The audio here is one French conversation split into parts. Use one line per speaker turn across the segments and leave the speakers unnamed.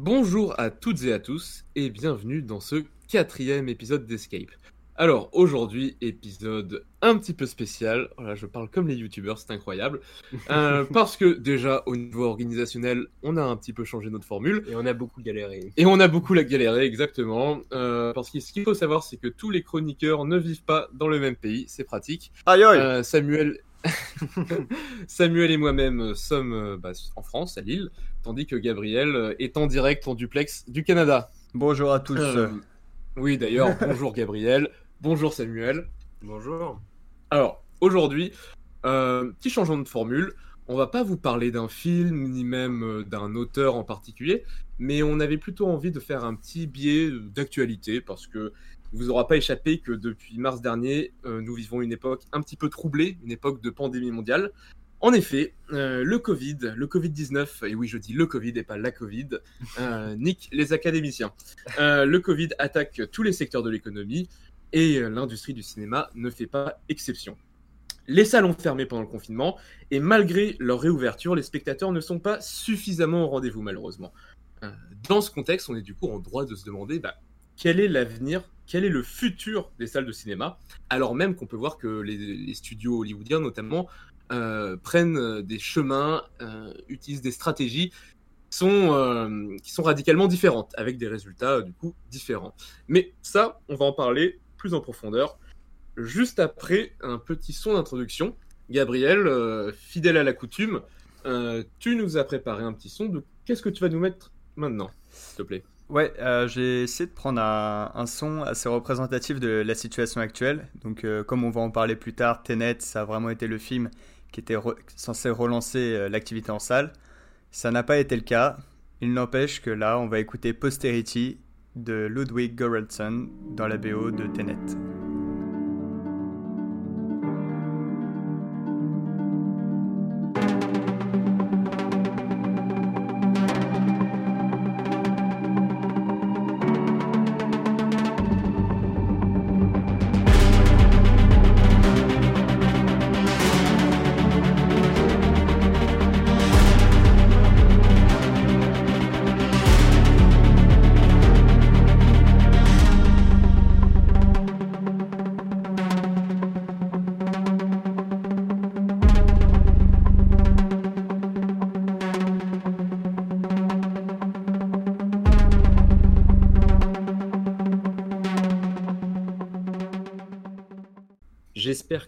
Bonjour à toutes et à tous et bienvenue dans ce quatrième épisode d'Escape. Alors aujourd'hui, épisode un petit peu spécial. Voilà, je parle comme les youtubeurs, c'est incroyable. Euh, parce que déjà, au niveau organisationnel, on a un petit peu changé notre formule.
Et on a beaucoup galéré.
Et on a beaucoup la galéré, exactement. Euh, parce que ce qu'il faut savoir, c'est que tous les chroniqueurs ne vivent pas dans le même pays, c'est pratique.
Aïe aïe
Euh, Samuel... Samuel et moi-même sommes euh, bah, en France, à Lille, tandis que Gabriel euh, est en direct en duplex du Canada.
Bonjour à tous.
Euh, oui, d'ailleurs, bonjour Gabriel, bonjour Samuel.
Bonjour.
Alors, aujourd'hui, euh, petit changement de formule. On va pas vous parler d'un film, ni même d'un auteur en particulier, mais on avait plutôt envie de faire un petit biais d'actualité, parce que il vous aura pas échappé que depuis mars dernier, euh, nous vivons une époque un petit peu troublée, une époque de pandémie mondiale. En effet, euh, le Covid, le Covid-19, et oui je dis le Covid et pas la Covid, euh, nique les académiciens. Euh, le Covid attaque tous les secteurs de l'économie, et l'industrie du cinéma ne fait pas exception. Les salles ont fermé pendant le confinement, et malgré leur réouverture, les spectateurs ne sont pas suffisamment au rendez-vous malheureusement. Dans ce contexte, on est du coup en droit de se demander bah, quel est l'avenir, quel est le futur des salles de cinéma, alors même qu'on peut voir que les, studios hollywoodiens notamment euh, prennent euh, des chemins, euh, utilisent des stratégies qui sont, radicalement différentes, avec des résultats du coup différents. Mais ça, on va en parler plus en profondeur juste après un petit son d'introduction. Gabriel, fidèle à la coutume, tu nous as préparé un petit son. De... Qu'est-ce que tu vas nous mettre maintenant, s'il te plaît?
Ouais, euh, j'ai essayé de prendre un, son assez représentatif de la situation actuelle. Donc, euh, comme on va en parler plus tard, Tenet, ça a vraiment été le film qui était censé relancer euh, l'activité en salle. Ça n'a pas été le cas. Il n'empêche que là, on va écouter Posterity de Ludwig Göransson dans la BO de Tenet.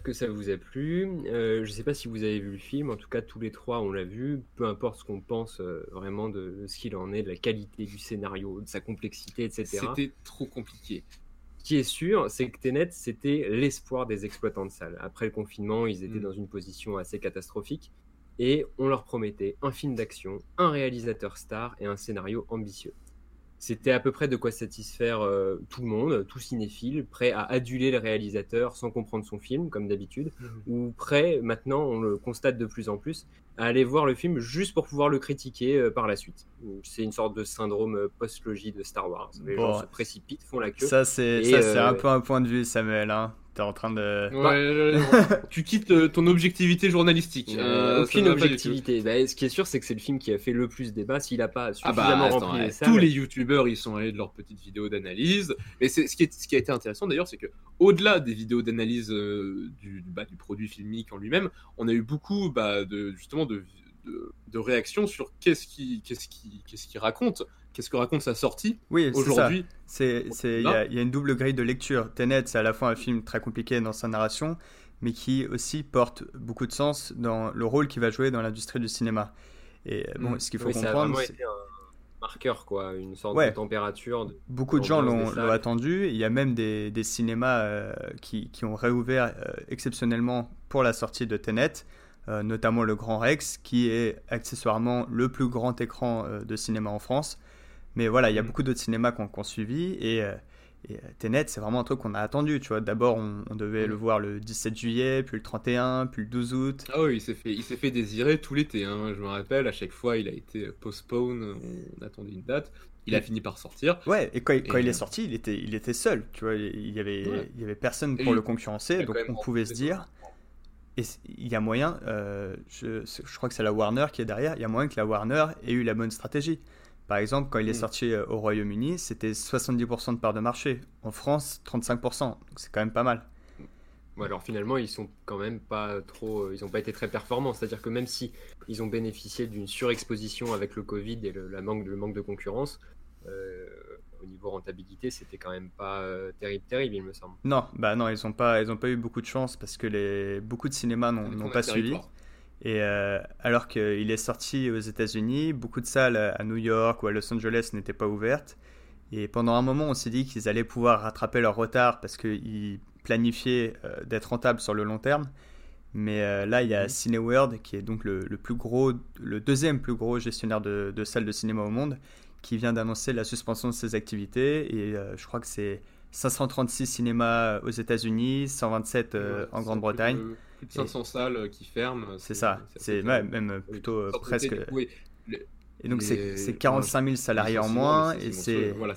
J'espère que ça vous a plu. Euh, je sais pas si vous avez vu le film, en tout cas tous les trois on l'a vu. Peu importe ce qu'on pense euh, vraiment de, de ce qu'il en est, de la qualité du scénario, de sa complexité, etc.
C'était trop compliqué.
Ce qui est sûr, c'est que Tenet, c'était l'espoir des exploitants de salles. Après le confinement, ils étaient
Mm.
dans une position assez catastrophique et on leur promettait un film d'action, un réalisateur star et un scénario ambitieux. C'était à peu près de quoi satisfaire euh, tout le monde, tout cinéphile, prêt à aduler le réalisateur sans comprendre son film, comme d'habitude, ou prêt, maintenant on le constate de plus en plus, à aller voir le film juste pour pouvoir le critiquer euh, par la suite. C'est une sorte de syndrome euh, post-logie de Star Wars. Les
Bon.
gens se précipitent, font la queue.
Ça, c'est
Et,
ça, c'est
euh,
un peu un point de vue, Samuel. Hein. T'es en train de.
Ouais, ouais. tu quittes euh, ton objectivité journalistique.
Euh,
Euh,
aucune objectivité. Bah, ce qui est sûr, c'est que c'est le film qui a fait le plus débat. S'il n'a pas
Ah
suffisamment
bah, attends,
rempli
ouais,
les salles,
tous les youtubeurs ils sont allés de leurs petites vidéos d'analyse. Mais c'est ce qui, est, ce qui a été intéressant d'ailleurs, c'est que au-delà des vidéos d'analyse euh, du, bah, du produit filmique en lui-même, on a eu beaucoup bah, de justement de, de, de réactions sur qu'est-ce qui qu'est-ce qui qu'est-ce qui raconte, qu'est-ce que raconte sa sortie
Oui, c'est ça.
aujourd'hui.
C'est, c'est, il y, a- il y a une double grille de lecture. Tenet, c'est à la fois un film très compliqué dans sa narration, mais qui aussi porte beaucoup de sens dans le rôle qu'il va jouer dans l'industrie du cinéma. Et euh, bon,
Mm.
ce qu'il faut
oui, ça a
comprendre,
vraiment
c'est
été un marqueur, quoi, une sorte
Ouais.
de température. de-
beaucoup de gens l'ont, attendu. Il y a même des, des cinémas euh, qui, qui ont réouvert euh, exceptionnellement pour la sortie de Tenet, euh, notamment le Grand Rex, qui est accessoirement le plus grand écran euh, de cinéma en France. Mais voilà, il y a
Mm.
beaucoup d'autres cinémas qui ont, qui ont suivi et, euh, et, euh, Tenet, c'est vraiment un truc qu'on a attendu. Tu vois, d'abord, on, on devait
Mm.
le voir le 17 juillet, puis le 31, puis le 12 août.
Ah oui, il s'est fait, il s'est fait désirer tout l'été. Hein. Je me rappelle, à chaque fois, il a été postpone. On attendait une date. Il a
Mm.
fini par sortir.
Ouais, et quand, quand il est sorti, il était, il était seul. Tu vois, il y avait,
Ouais.
il y avait personne pour le concurrencer, donc on pouvait se dire. Et il y a moyen, euh, je, je crois que c'est la Warner qui est derrière, il y a moyen que la Warner ait eu la bonne stratégie. Par exemple, quand il est
Mm.
sorti euh, au Royaume-Uni, c'était 70% de part de marché. En France, 35%. Donc c'est quand même pas mal.
Alors finalement, ils sont quand même pas trop, euh, ils ont pas été très performants. C'est-à-dire que même si ils ont bénéficié d'une surexposition avec le Covid et le, la manque, le manque de concurrence, euh, au niveau rentabilité, c'était quand même pas euh, terrible, terrible, il me semble.
Non, bah non, ils n'ont pas, ils ont pas eu beaucoup de chance parce que les, beaucoup de cinémas n'ont pas suivi. Et euh, alors qu'il est sorti aux États-Unis, beaucoup de salles à New York ou à Los Angeles n'étaient pas ouvertes. Et pendant un moment, on s'est dit qu'ils allaient pouvoir rattraper leur retard parce qu'ils planifiaient euh, d'être rentables sur le long terme. Mais euh, là, il y a
Mhm.
Cineworld, qui est donc le, le plus gros, le deuxième plus gros gestionnaire de, de salles de cinéma au monde, qui vient d'annoncer la suspension de ses activités. Et euh, je crois que c'est 536 cinémas aux États-Unis, 127 euh,
Ouais,
en Grande-Bretagne.
Plus de, plus de 500 salles euh, qui ferment.
C'est ça, c'est ouais, même plutôt euh, presque. Et donc c'est
les-
c'est 45 000 salariés en moins et c'est
Voilà,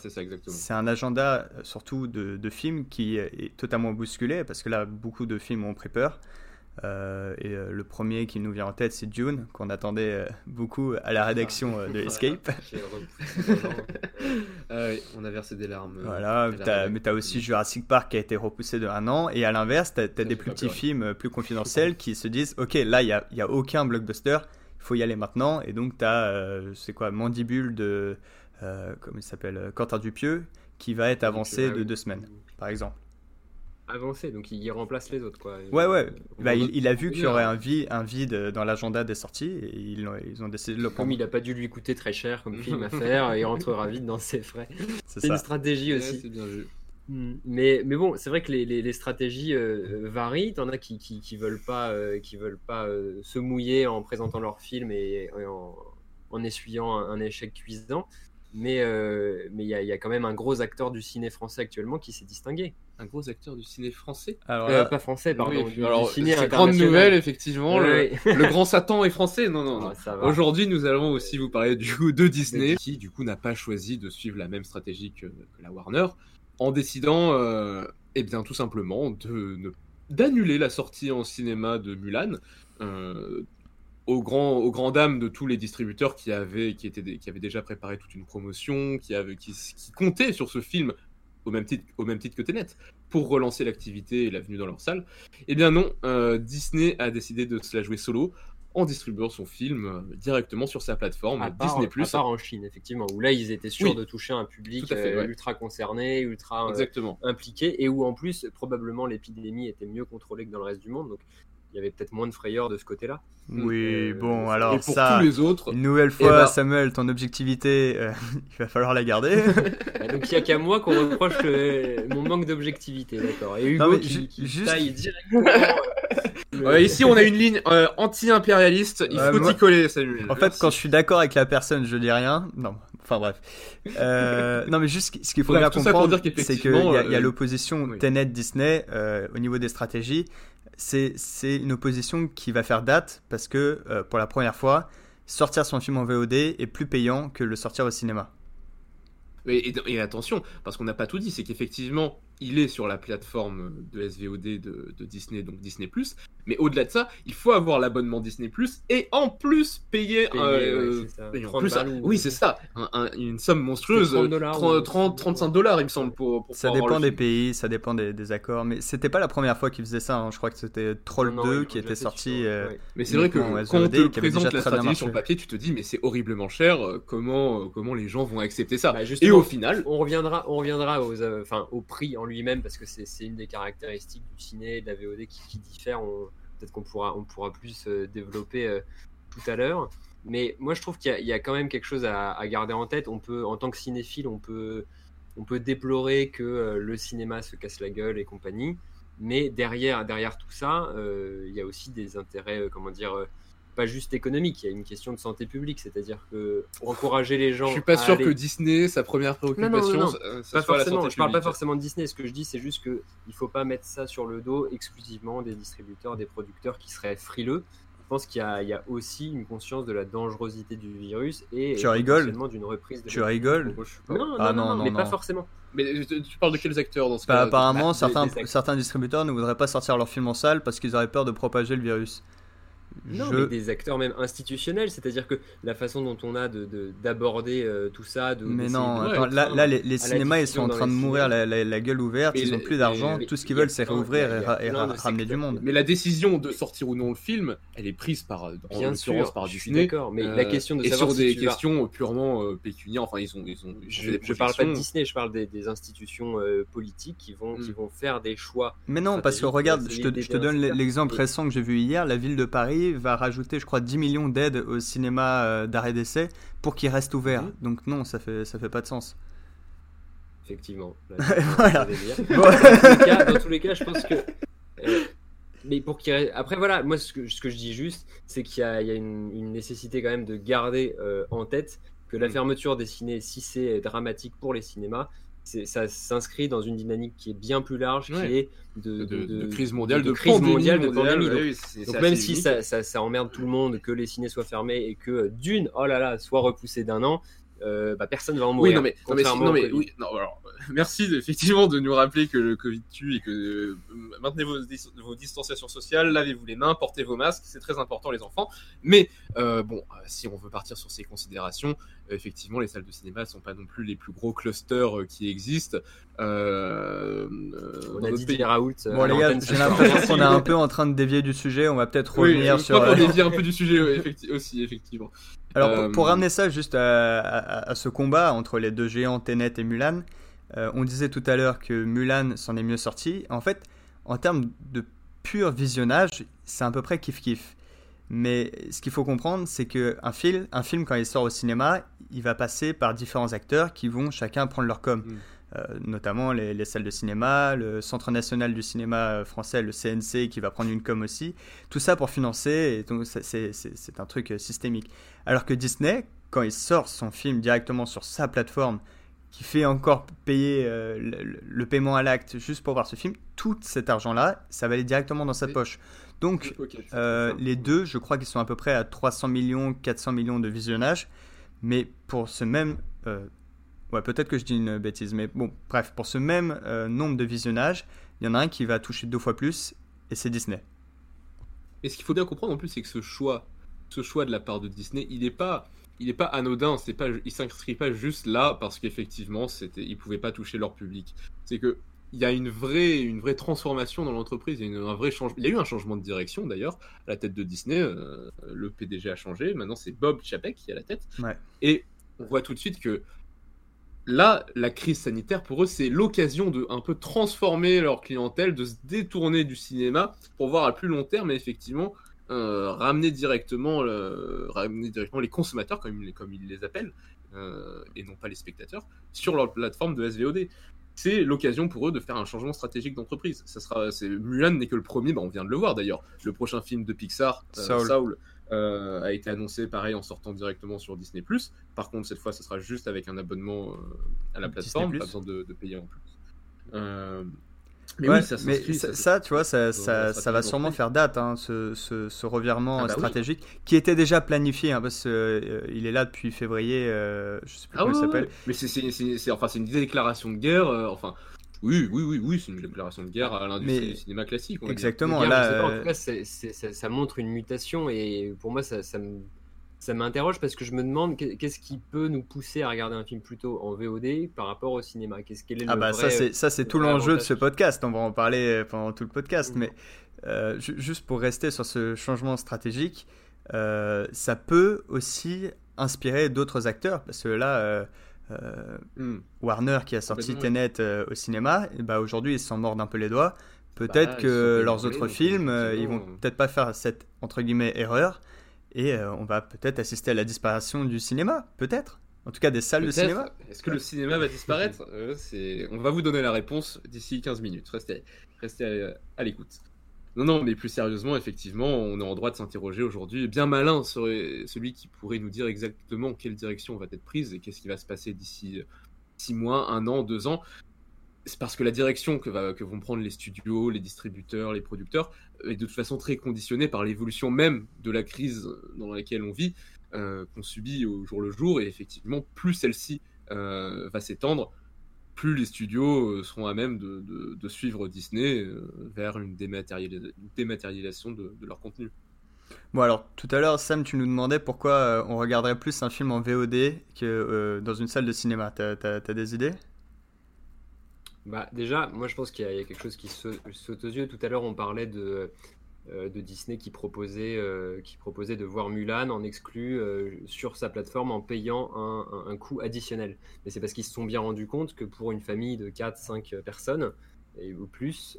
un agenda euh, surtout de, de films qui est totalement bousculé parce que là beaucoup de films ont pris peur. Euh, et euh, le premier qui nous vient en tête c'est Dune qu'on attendait euh, beaucoup à la rédaction euh, de Escape.
Ah oui, on a versé des larmes.
Voilà, mais tu as aussi Jurassic Park qui a été repoussé de un an et à l'inverse tu as, des plus petits films plus confidentiels qui se disent ok là il n'y a, y a aucun blockbuster, il faut y aller maintenant et donc tu as c'est quoi Mandibule de comment il s'appelle Quentin Dupieux qui va être avancé
Ah
de deux semaines par exemple.
Avancé, donc il remplace les autres, quoi.
Ouais, ouais. Bah, il, il a vu qu'il y aurait un vide, un vide dans l'agenda des sorties et ils, ont- ils ont décidé de le
Comme
prendre.
il a pas dû lui coûter très cher comme film à faire, il rentrera vite dans ses frais.
C'est
une stratégie
Ouais,
aussi.
c'est bien vu.
Mm. Mais, mais bon, c'est vrai que les, les- les stratégies euh, euh, varient. T'en as qui, qui, qui veulent pas, euh, qui veulent pas euh, se mouiller en présentant leur film et, et en, en essuyant un, un échec cuisant. Mais euh, mais il y, a- il y a quand même un gros acteur du ciné français actuellement qui s'est distingué.
Un gros acteur du ciné français.
Alors
Euh, pas français, pardon.
Oui,
du,
alors,
du ciné
c'est grande nouvelle, effectivement. le- grand Satan est français. Non, non.
Ah.
Aujourd'hui, nous allons aussi vous parler du coup de Disney, qui du coup n'a pas choisi de suivre la même stratégie que, que la Warner, en décidant, euh, eh bien, tout simplement, de d'annuler la sortie en cinéma de Mulan. euh, au grand, aux grand dames de tous les distributeurs qui avaient, qui, étaient qui avaient déjà préparé toute une promotion, qui, avaient, qui, qui comptaient sur ce film au même titre, au même titre que Tenet, pour relancer l'activité et la venue dans leur salle. Eh bien non, euh, Disney a décidé de se la jouer solo en distribuant son film euh, directement sur sa plateforme
à part,
Disney+.
à part en Chine, effectivement, où là ils étaient sûrs
Oui.
de toucher un public
fait,
euh,
ouais.
ultra concerné, ultra
Exactement.
impliqué, et où en plus probablement l'épidémie était mieux contrôlée que dans le reste du monde, donc il y avait peut-être moins de frayeur de ce côté-là.
oui,
euh,
bon, alors
et pour
ça,
tous les autres,
une nouvelle fois,
ben-
Samuel, ton objectivité, euh, il va falloir la garder.
Donc il n'y a qu'à moi qu'on reproche euh, mon manque d'objectivité, d'accord. Et Hugo
Non,
qui,
ju-
qui
juste-
taille directement. euh, le-
Euh, ici on a une ligne euh, anti-impérialiste, il faut
moi-
y coller, Samuel.
En fait, quand je suis d'accord avec la personne, je dis rien. Non, enfin bref. Euh, non, mais juste ce qu'il faut bien comprendre, c'est qu'il y a, l'opposition
oui.
Tenet-Disney euh, au niveau des stratégies. C'est une opposition qui va faire date parce que euh, pour la première fois, sortir son film en VOD est plus payant que le sortir au cinéma.
Et attention, parce qu'on n'a pas tout dit, c'est qu'effectivement, il est sur la plateforme de SVOD de, de Disney, donc Disney+. Mais au-delà de ça, il faut avoir l'abonnement Disney+, et en plus payer...
Payer,
euh,
ouais, c'est ça.
et en
30
plus,
balles ou-
oui, c'est ça, un- un- une somme monstrueuse,
C'est 30 dollars
30,
ou-
30, 35 dollars, il me semble, pour, pour
Ça dépend des
film.
pays, ça dépend des, des accords, mais c'était pas la première fois qu'ils faisaient ça. hein. Je crois que c'était Troll
Non, non,
2
ils l'ont
qui était sorti.
sur-
euh,
ouais.
Mais c'est vrai que quand on te présente la stratégie sur le papier, tu te dis, mais c'est horriblement cher, euh, comment, euh, comment les gens vont accepter ça?
Bah,
Et au final,
on reviendra, on reviendra aux, euh, enfin, au prix en lui-même parce que c'est une des caractéristiques du ciné et de la VOD qui, qui diffèrent. Peut-être qu'on pourra, on pourra plus euh, développer euh, tout à l'heure. Mais moi, je trouve qu'il y, a- quand même quelque chose à, garder en tête. On peut, en tant que cinéphile, on peut, on peut déplorer que euh, le cinéma se casse la gueule et compagnie. Mais derrière, derrière tout ça, il y a aussi des intérêts, comment dire, pas juste économiques. Il y a une question de santé publique, c'est-à-dire que encourager les gens.
je suis pas
à
sûr
aller-
que Disney, sa première préoccupation,
non, non.
ça- ça
pas
soit la
forcément,
santé
je parle pas forcément de Disney. Ce que je dis, c'est juste que il faut pas mettre ça sur le dos exclusivement des distributeurs, des producteurs qui seraient frileux. Je pense qu'il y, a- il y a aussi une conscience de la dangerosité du virus et
Tu rigoles
potentiellement d'une reprise de
Tu rigoles
suis pas-
Non, non,
Ah,
non,
non,
non, mais
non,
pas
non.
forcément.
Mais tu, tu parles de quels acteurs dans ce
Bah,
cas
apparemment,
des-
certains,
des
certains distributeurs ne voudraient pas sortir leur film en salle parce qu'ils auraient peur de propager le virus.
Non,
je...
mais des acteurs même institutionnels, c'est-à-dire que la façon dont on a de d'aborder euh, tout ça. De,
mais non,
de-
attends,
Ouais,
là, les, cinémas, ils sont en train de mourir la, la- la gueule ouverte,
Mais
ils ont
les-
plus d'argent, tout ce qu'ils veulent, c'est
a-
et,
de
ramener du monde.
Mais la décision de sortir ou non le film, elle est prise par, en
Bien sûr,
par
je suis
Disney.
d'accord, mais
euh,
la question de
et
savoir
sur
si
des
vas-
questions purement euh, pécuniaires, enfin ils ont, ils ont,
Je, je parle pas de. Disney, je parle des, institutions euh, politiques qui vont, qui
Mm.
vont faire des choix.
Mais non, parce que regarde, je te, donne l'exemple récent que j'ai vu hier. La ville de Paris va rajouter, je crois, 10 millions d'aides au cinéma euh, d'arrêt d'essai pour qu'il reste ouvert. Donc non, ça fait, ça fait pas de sens.
Effectivement. Là,
Voilà. Bon.
dans, tous les cas, dans tous les cas, je pense que. euh, mais pour qu'il reste- Après, voilà, moi, ce que, ce que je dis juste, c'est qu'il y a, il y a une, une nécessité quand même de garder euh, en tête que la
Mm.
fermeture des ciné, si c'est dramatique pour les cinémas, ça s'inscrit dans une dynamique qui est bien plus large,
Ouais.
qui est de,
De,
de-
de crise mondiale, de,
crise
pandémie
mondiale, de
mondiale,
pandémie. Donc,
oui,
même si
unique.
ça, ça- ça emmerde tout le monde que les ciné soient fermés et que euh, d'une, oh là là, soit repoussé d'un an, euh, bah, personne va en mourir.
Oui, non, mais, non, mais, non, mais oui, non, alors, merci de- effectivement de nous rappeler que le Covid tue et que euh, maintenez vos, dis- vos distanciations sociales, lavez-vous les mains, portez vos masques, c'est très important les enfants. Mais euh, bon, euh, si on veut partir sur ces considérations, euh, effectivement, les salles de cinéma sont pas non plus les plus gros clusters euh, qui existent. Euh, euh,
On a dit
pays.
Raoult. euh,
Bon les gars, j'ai l'impression qu'on est un peu en train de dévier du sujet. On va peut-être
Oui,
revenir
je
sur.
crois
euh,
dévie un peu du sujet ouais, effecti- aussi, effectivement.
Alors pour,
Euh,
pour ramener ça juste à, à- à ce combat entre les deux géants Tenet et Mulan, euh, on disait tout à l'heure que Mulan s'en est mieux sorti. En fait, en termes de pur visionnage, c'est à peu près kiff kiff. Mais ce qu'il faut comprendre, c'est que un film, un film quand il sort au cinéma, il va passer par différents acteurs qui vont chacun prendre leur com.
Mm.
Euh, notamment les, les salles de cinéma, le Centre national du cinéma euh, français, le CNC, qui va prendre une com aussi. Tout ça pour financer, et donc c'est- un truc euh, systémique. Alors que Disney, quand il sort son film directement sur sa plateforme, qui fait encore payer euh, le, le paiement à l'acte juste pour voir ce film, tout cet argent-là, ça va aller directement dans sa
Oui.
poche. Donc, euh, les deux, je crois qu'ils sont à peu près à 300 millions, 400 millions de visionnages. Mais pour ce même. euh, ouais, peut-être que je dis une bêtise, mais bon, bref, pour ce même euh, nombre de visionnages, il y en a un qui va toucher deux fois plus, et c'est Disney.
Et ce qu'il faut bien comprendre en plus, c'est que ce choix, ce choix de la part de Disney, il n'est pas, il est pas anodin. C'est pas, il s'inscrit pas juste là parce qu'effectivement, c'était, ils pouvaient pas toucher leur public. C'est que il y a une vraie, une vraie transformation dans l'entreprise. Il y a une- un vrai changement. Il y a eu un changement de direction d'ailleurs à la tête de Disney. euh, le PDG a changé. Maintenant, c'est Bob Chapek qui est à la tête.
Ouais.
Et on voit tout de suite que là, la crise sanitaire pour eux, c'est l'occasion de un peu transformer leur clientèle, de se détourner du cinéma pour voir à plus long terme, et effectivement, euh, ramener directement, le- ramener directement les consommateurs, comme ils, comme ils les appellent, euh, et non pas les spectateurs, sur leur plateforme de SVOD. C'est l'occasion pour eux de faire un changement stratégique d'entreprise. Ça sera, Mulan n'est que le premier, bah, on vient de le voir d'ailleurs. Le prochain film de Pixar, euh,
Soul.
Soul, euh, a été annoncé pareil en sortant directement sur Disney+. Par contre, cette fois, ce sera juste avec un abonnement euh, à la plateforme, pas besoin de, de payer en plus. Euh, mais
Ouais,
oui, ça
mais ça,
ça-
ça, tu vois, ça, ça, va sûrement faire date, hein, ce, ce, ce revirement
Ah bah oui.
stratégique, qui était déjà planifié, hein, parce qu'il est là depuis février, euh, je sais plus
Ah
comment
ouais,
il s'appelle.
ouais. Mais c'est, enfin, c'est une déclaration de guerre. euh, enfin, oui, oui, oui, oui, c'est une déclaration de guerre à l'industrie
Mais-
du cinéma classique. on va dire.
Exactement,
Guerre,
là,
pas, en
euh,
tout cas, c'est- c'est- ça, ça montre une mutation et pour moi, ça, ça me- ça m'interroge parce que je me demande qu'est- qu'est-ce qui peut nous pousser à regarder un film plutôt en VOD par rapport au cinéma? Qu'est-ce quel est
Ah
le
bah
vrai-
ça c'est ça c'est tout l'enjeu de ce podcast. On va en parler pendant tout le podcast,
Mhm.
mais euh, ju- juste pour rester sur ce changement stratégique, euh, ça peut aussi inspirer d'autres acteurs parce que là. euh, euh,
Hmm.
Warner qui a sorti Tenet euh, au cinéma, bah aujourd'hui ils s'en mordent un peu les doigts. Peut-être
Bah,
que leurs autres films, euh, ils vont peut-être pas faire cette entre guillemets erreur, et on va peut-être assister à la disparition du cinéma, peut-être. En tout cas des salles de cinéma.
Est-ce que le cinéma va disparaître? On va vous donner la réponse d'ici 15 minutes. Restez, restez à, à l'écoute. Non, non, mais plus sérieusement, effectivement, on est en droit de s'interroger aujourd'hui. Bien malin serait celui qui pourrait nous dire exactement quelle direction va être prise et qu'est-ce qui va se passer d'ici 6 mois, un an, deux ans. C'est parce que la direction que vont prendre les studios, les distributeurs, les producteurs est de toute façon très conditionnée par l'évolution même de la crise dans laquelle on vit euh, qu'on subit au jour le jour. Et effectivement, plus celle-ci euh, va s'étendre, plus les studios euh, seront à même de, de- de suivre Disney euh, vers une, dématérialis- une dématérialisation de, de leur contenu.
Bon alors, tout à l'heure, Sam, tu nous demandais pourquoi euh, on regarderait plus un film en VOD que euh, dans une salle de cinéma. T'as as, des idées?
Bah déjà, moi je pense qu'il y, a quelque chose qui saute aux yeux. Tout à l'heure, on parlait de, de Disney qui proposait, qui proposait de voir Mulan en exclu sur sa plateforme en payant un, un, coût additionnel. Mais c'est parce qu'ils se sont bien rendus compte que pour une famille de 4-5 personnes, et, ou plus,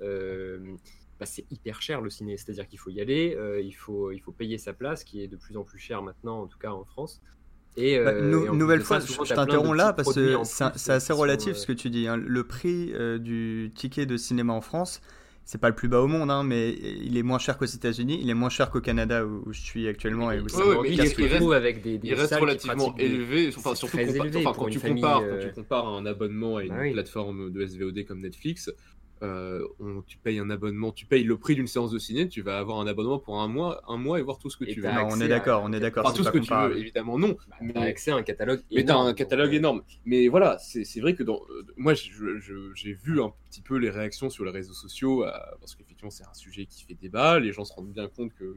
bah, c'est hyper cher le ciné. C'est-à-dire qu'il faut y aller, euh, il, faut, il faut payer sa place, qui est de plus en plus cher maintenant, en tout cas en France.
Et, bah, euh, nouvelle fois, je t'interromps là parce que c'est assez relatif ce que tu dis. Hein. Le prix euh, du ticket de cinéma en France, c'est pas le plus bas au monde, hein, mais il est moins cher qu'aux États-Unis, il est moins cher qu'au Canada où, je suis actuellement. Et
où il, reste, avec des, il reste relativement élevé, enfin, surtout quand, tu compares, quand tu compares un abonnement à une bah plateforme de SVOD comme Netflix, euh, tu payes un abonnement, tu payes le prix d'une séance de ciné, tu vas avoir un abonnement pour un mois, un mois et voir tout ce que tu veux.
on est d'accord, on est d'accord.
tout ce que tu veux, évidemment non.
Bah, mais as accès à un catalogue.
Mais t'as un catalogue énorme. Mais voilà, c'est vrai que dans, euh, moi j'ai vu un petit peu les réactions sur les réseaux sociaux euh, parce qu'effectivement c'est un sujet qui fait débat, les gens se rendent bien compte que,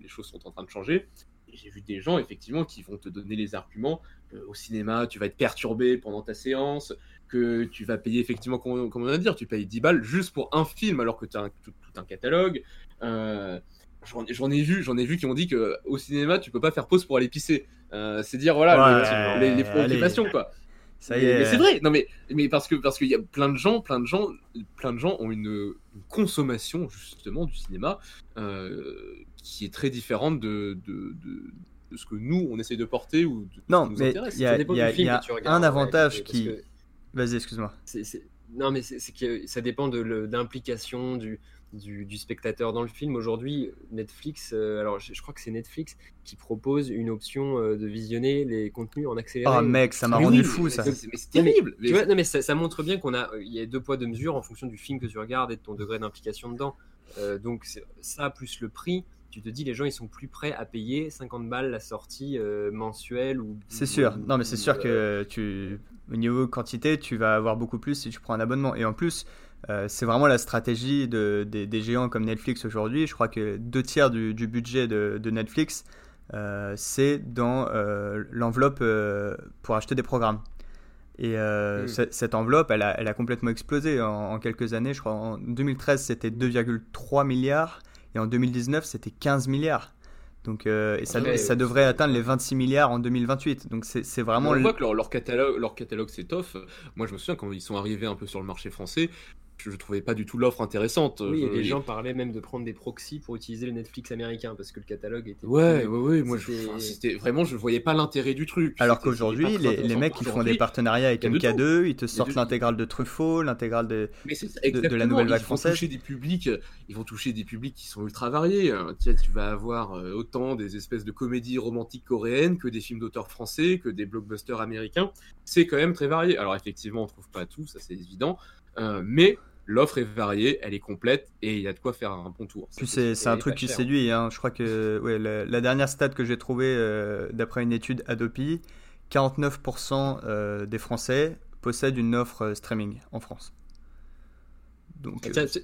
les choses sont en train de changer. J'ai vu des gens effectivement qui vont te donner les arguments. au cinéma, tu vas être perturbé pendant ta séance que tu vas payer effectivement, comme, on va dire, tu payes 10 balles juste pour un film alors que tu as tout, un catalogue. Euh, j'en ai vu, j'en ai vu qui ont dit que au cinéma tu peux pas faire pause pour aller pisser. Euh, c'est dire voilà les, les, préoccupations quoi. Ça y est. Mais c'est vrai, non mais mais parce que parce qu'il y a plein de gens, plein de gens, plein de gens ont une, consommation justement du cinéma euh, qui est très différente de, de, de, ce que nous on essaye de porter ou de,
non mais il y a, y a un avantage qui Vas-y, excuse-moi.
Non, mais c'est que ça dépend de l'implication du, du, spectateur dans le film. Aujourd'hui, Netflix, euh, alors je, crois que c'est Netflix qui propose une option euh, de visionner les contenus en accéléré.
Oh mec, ça m'a rendu fou ça.
C'est terrible.
tu vois, non, mais ça, montre bien qu'on a, il y a deux poids deux mesures en fonction du film que tu regardes et de ton degré d'implication dedans. Euh, donc ça plus le prix tu te dis les gens ils sont plus prêts à payer 50 balles la sortie mensuelle ou
c'est sûr non mais c'est sûr que tu au niveau quantité, tu vas avoir beaucoup plus si tu prends un abonnement. Et en plus, euh, c'est vraiment la stratégie de, des géants comme Netflix aujourd'hui. Je crois que deux tiers du, budget de, Netflix, euh, c'est dans euh, l'enveloppe pour acheter des programmes. Et mm. cette enveloppe, elle a, elle a complètement explosé en, en, quelques années. Je crois en 2013, c'était 2,3 milliards et en 2019, c'était 15 milliards. Donc, euh, et ça, ça, devrait atteindre les 26 milliards en 2028. Donc c'est vraiment.
On voit que leur, leur catalogue, leur catalogue s'étoffe. Moi, je me souviens quand ils sont arrivés un peu sur le marché français, je ne trouvais pas du tout l'offre intéressante.
Oui, les gens parlaient même de prendre des proxys pour utiliser le Netflix américain parce que le catalogue était.
Ouais, ouais, ouais. Moi, c'était vraiment, je voyais pas l'intérêt du truc.
Alors qu'aujourd'hui, les, les, mecs qui font des partenariats avec MK2, ils te sortent l'intégrale de Truffaut, l'intégrale de, de, la nouvelle vague française.
Toucher des publics, ils vont toucher des publics qui sont ultra variés. Hein. Tu vas avoir euh, autant des espèces de comédies romantiques coréennes que des films d'auteurs français, que des blockbusters américains. C'est quand même très varié. Alors effectivement, on trouve pas tout, ça c'est évident. Euh, mais l'offre est variée, elle est complète et il y a de quoi faire un bon tour.
c'est un truc qui séduit. Hein. Je crois que ouais, la, dernière stat que j'ai trouvée euh, d'après une étude Adopi, 49% euh, des Français possèdent une offre euh, streaming en France.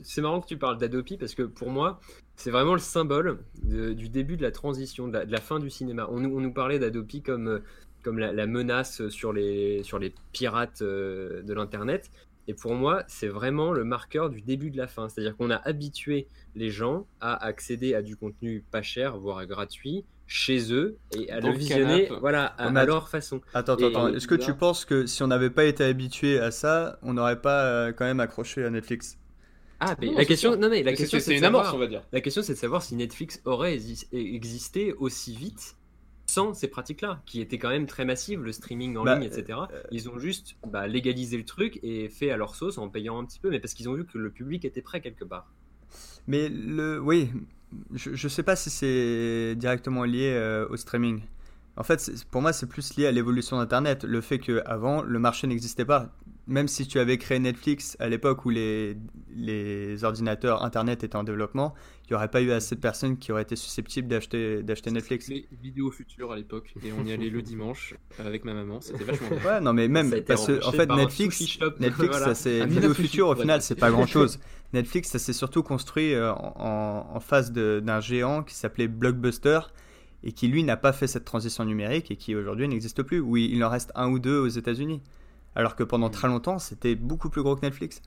C'est marrant que tu parles d'Adopi parce que pour moi, c'est vraiment le symbole du début de la transition, de la, fin du cinéma. On, nous parlait d'Adopi comme, comme la, menace sur les, sur les pirates de l'Internet. Et pour moi, c'est vraiment le marqueur du début de la fin. C'est-à-dire qu'on a habitué les gens à accéder à du contenu pas cher, voire gratuit, chez eux, et à le visionner voilà, à, leur façon.
Attends, attends, Est-ce que tu penses que si on n'avait pas été habitué à ça, on n'aurait pas euh, quand même accroché à Netflix?
Ah, mais la question, non, mais la question,
c'est une amorce, on va dire.
La question, c'est de savoir si Netflix aurait existé aussi vite sans ces pratiques-là, qui étaient quand même très massives, le streaming en bah, ligne, etc. Euh, ils ont juste bah, légalisé le truc et fait à leur sauce en payant un petit peu, mais parce qu'ils ont vu que le public était prêt quelque part.
Mais le, oui, je ne sais pas si c'est directement lié euh, au streaming. En fait, pour moi, c'est plus lié à l'évolution d'Internet. Le fait qu'avant, le marché n'existait pas. Même si tu avais créé Netflix à l'époque où les, les ordinateurs Internet étaient en développement, il n'y aurait pas eu assez de personnes qui auraient été susceptibles d'acheter, d'acheter Netflix.
Les vidéos futures à l'époque, et on y allait le dimanche avec ma maman, c'était vachement bien.
Ouais, non, mais même, parce que, en fait, Netflix, Netflix ça c'est, vidéo future, au final, c'est pas grand chose. Netflix, ça s'est surtout construit euh, en, en face d'un géant qui s'appelait Blockbuster et qui lui n'a pas fait cette transition numérique et qui aujourd'hui n'existe plus. Oui, il en reste un ou deux aux États-Unis. Alors que pendant mm. très longtemps, c'était beaucoup plus gros que Netflix.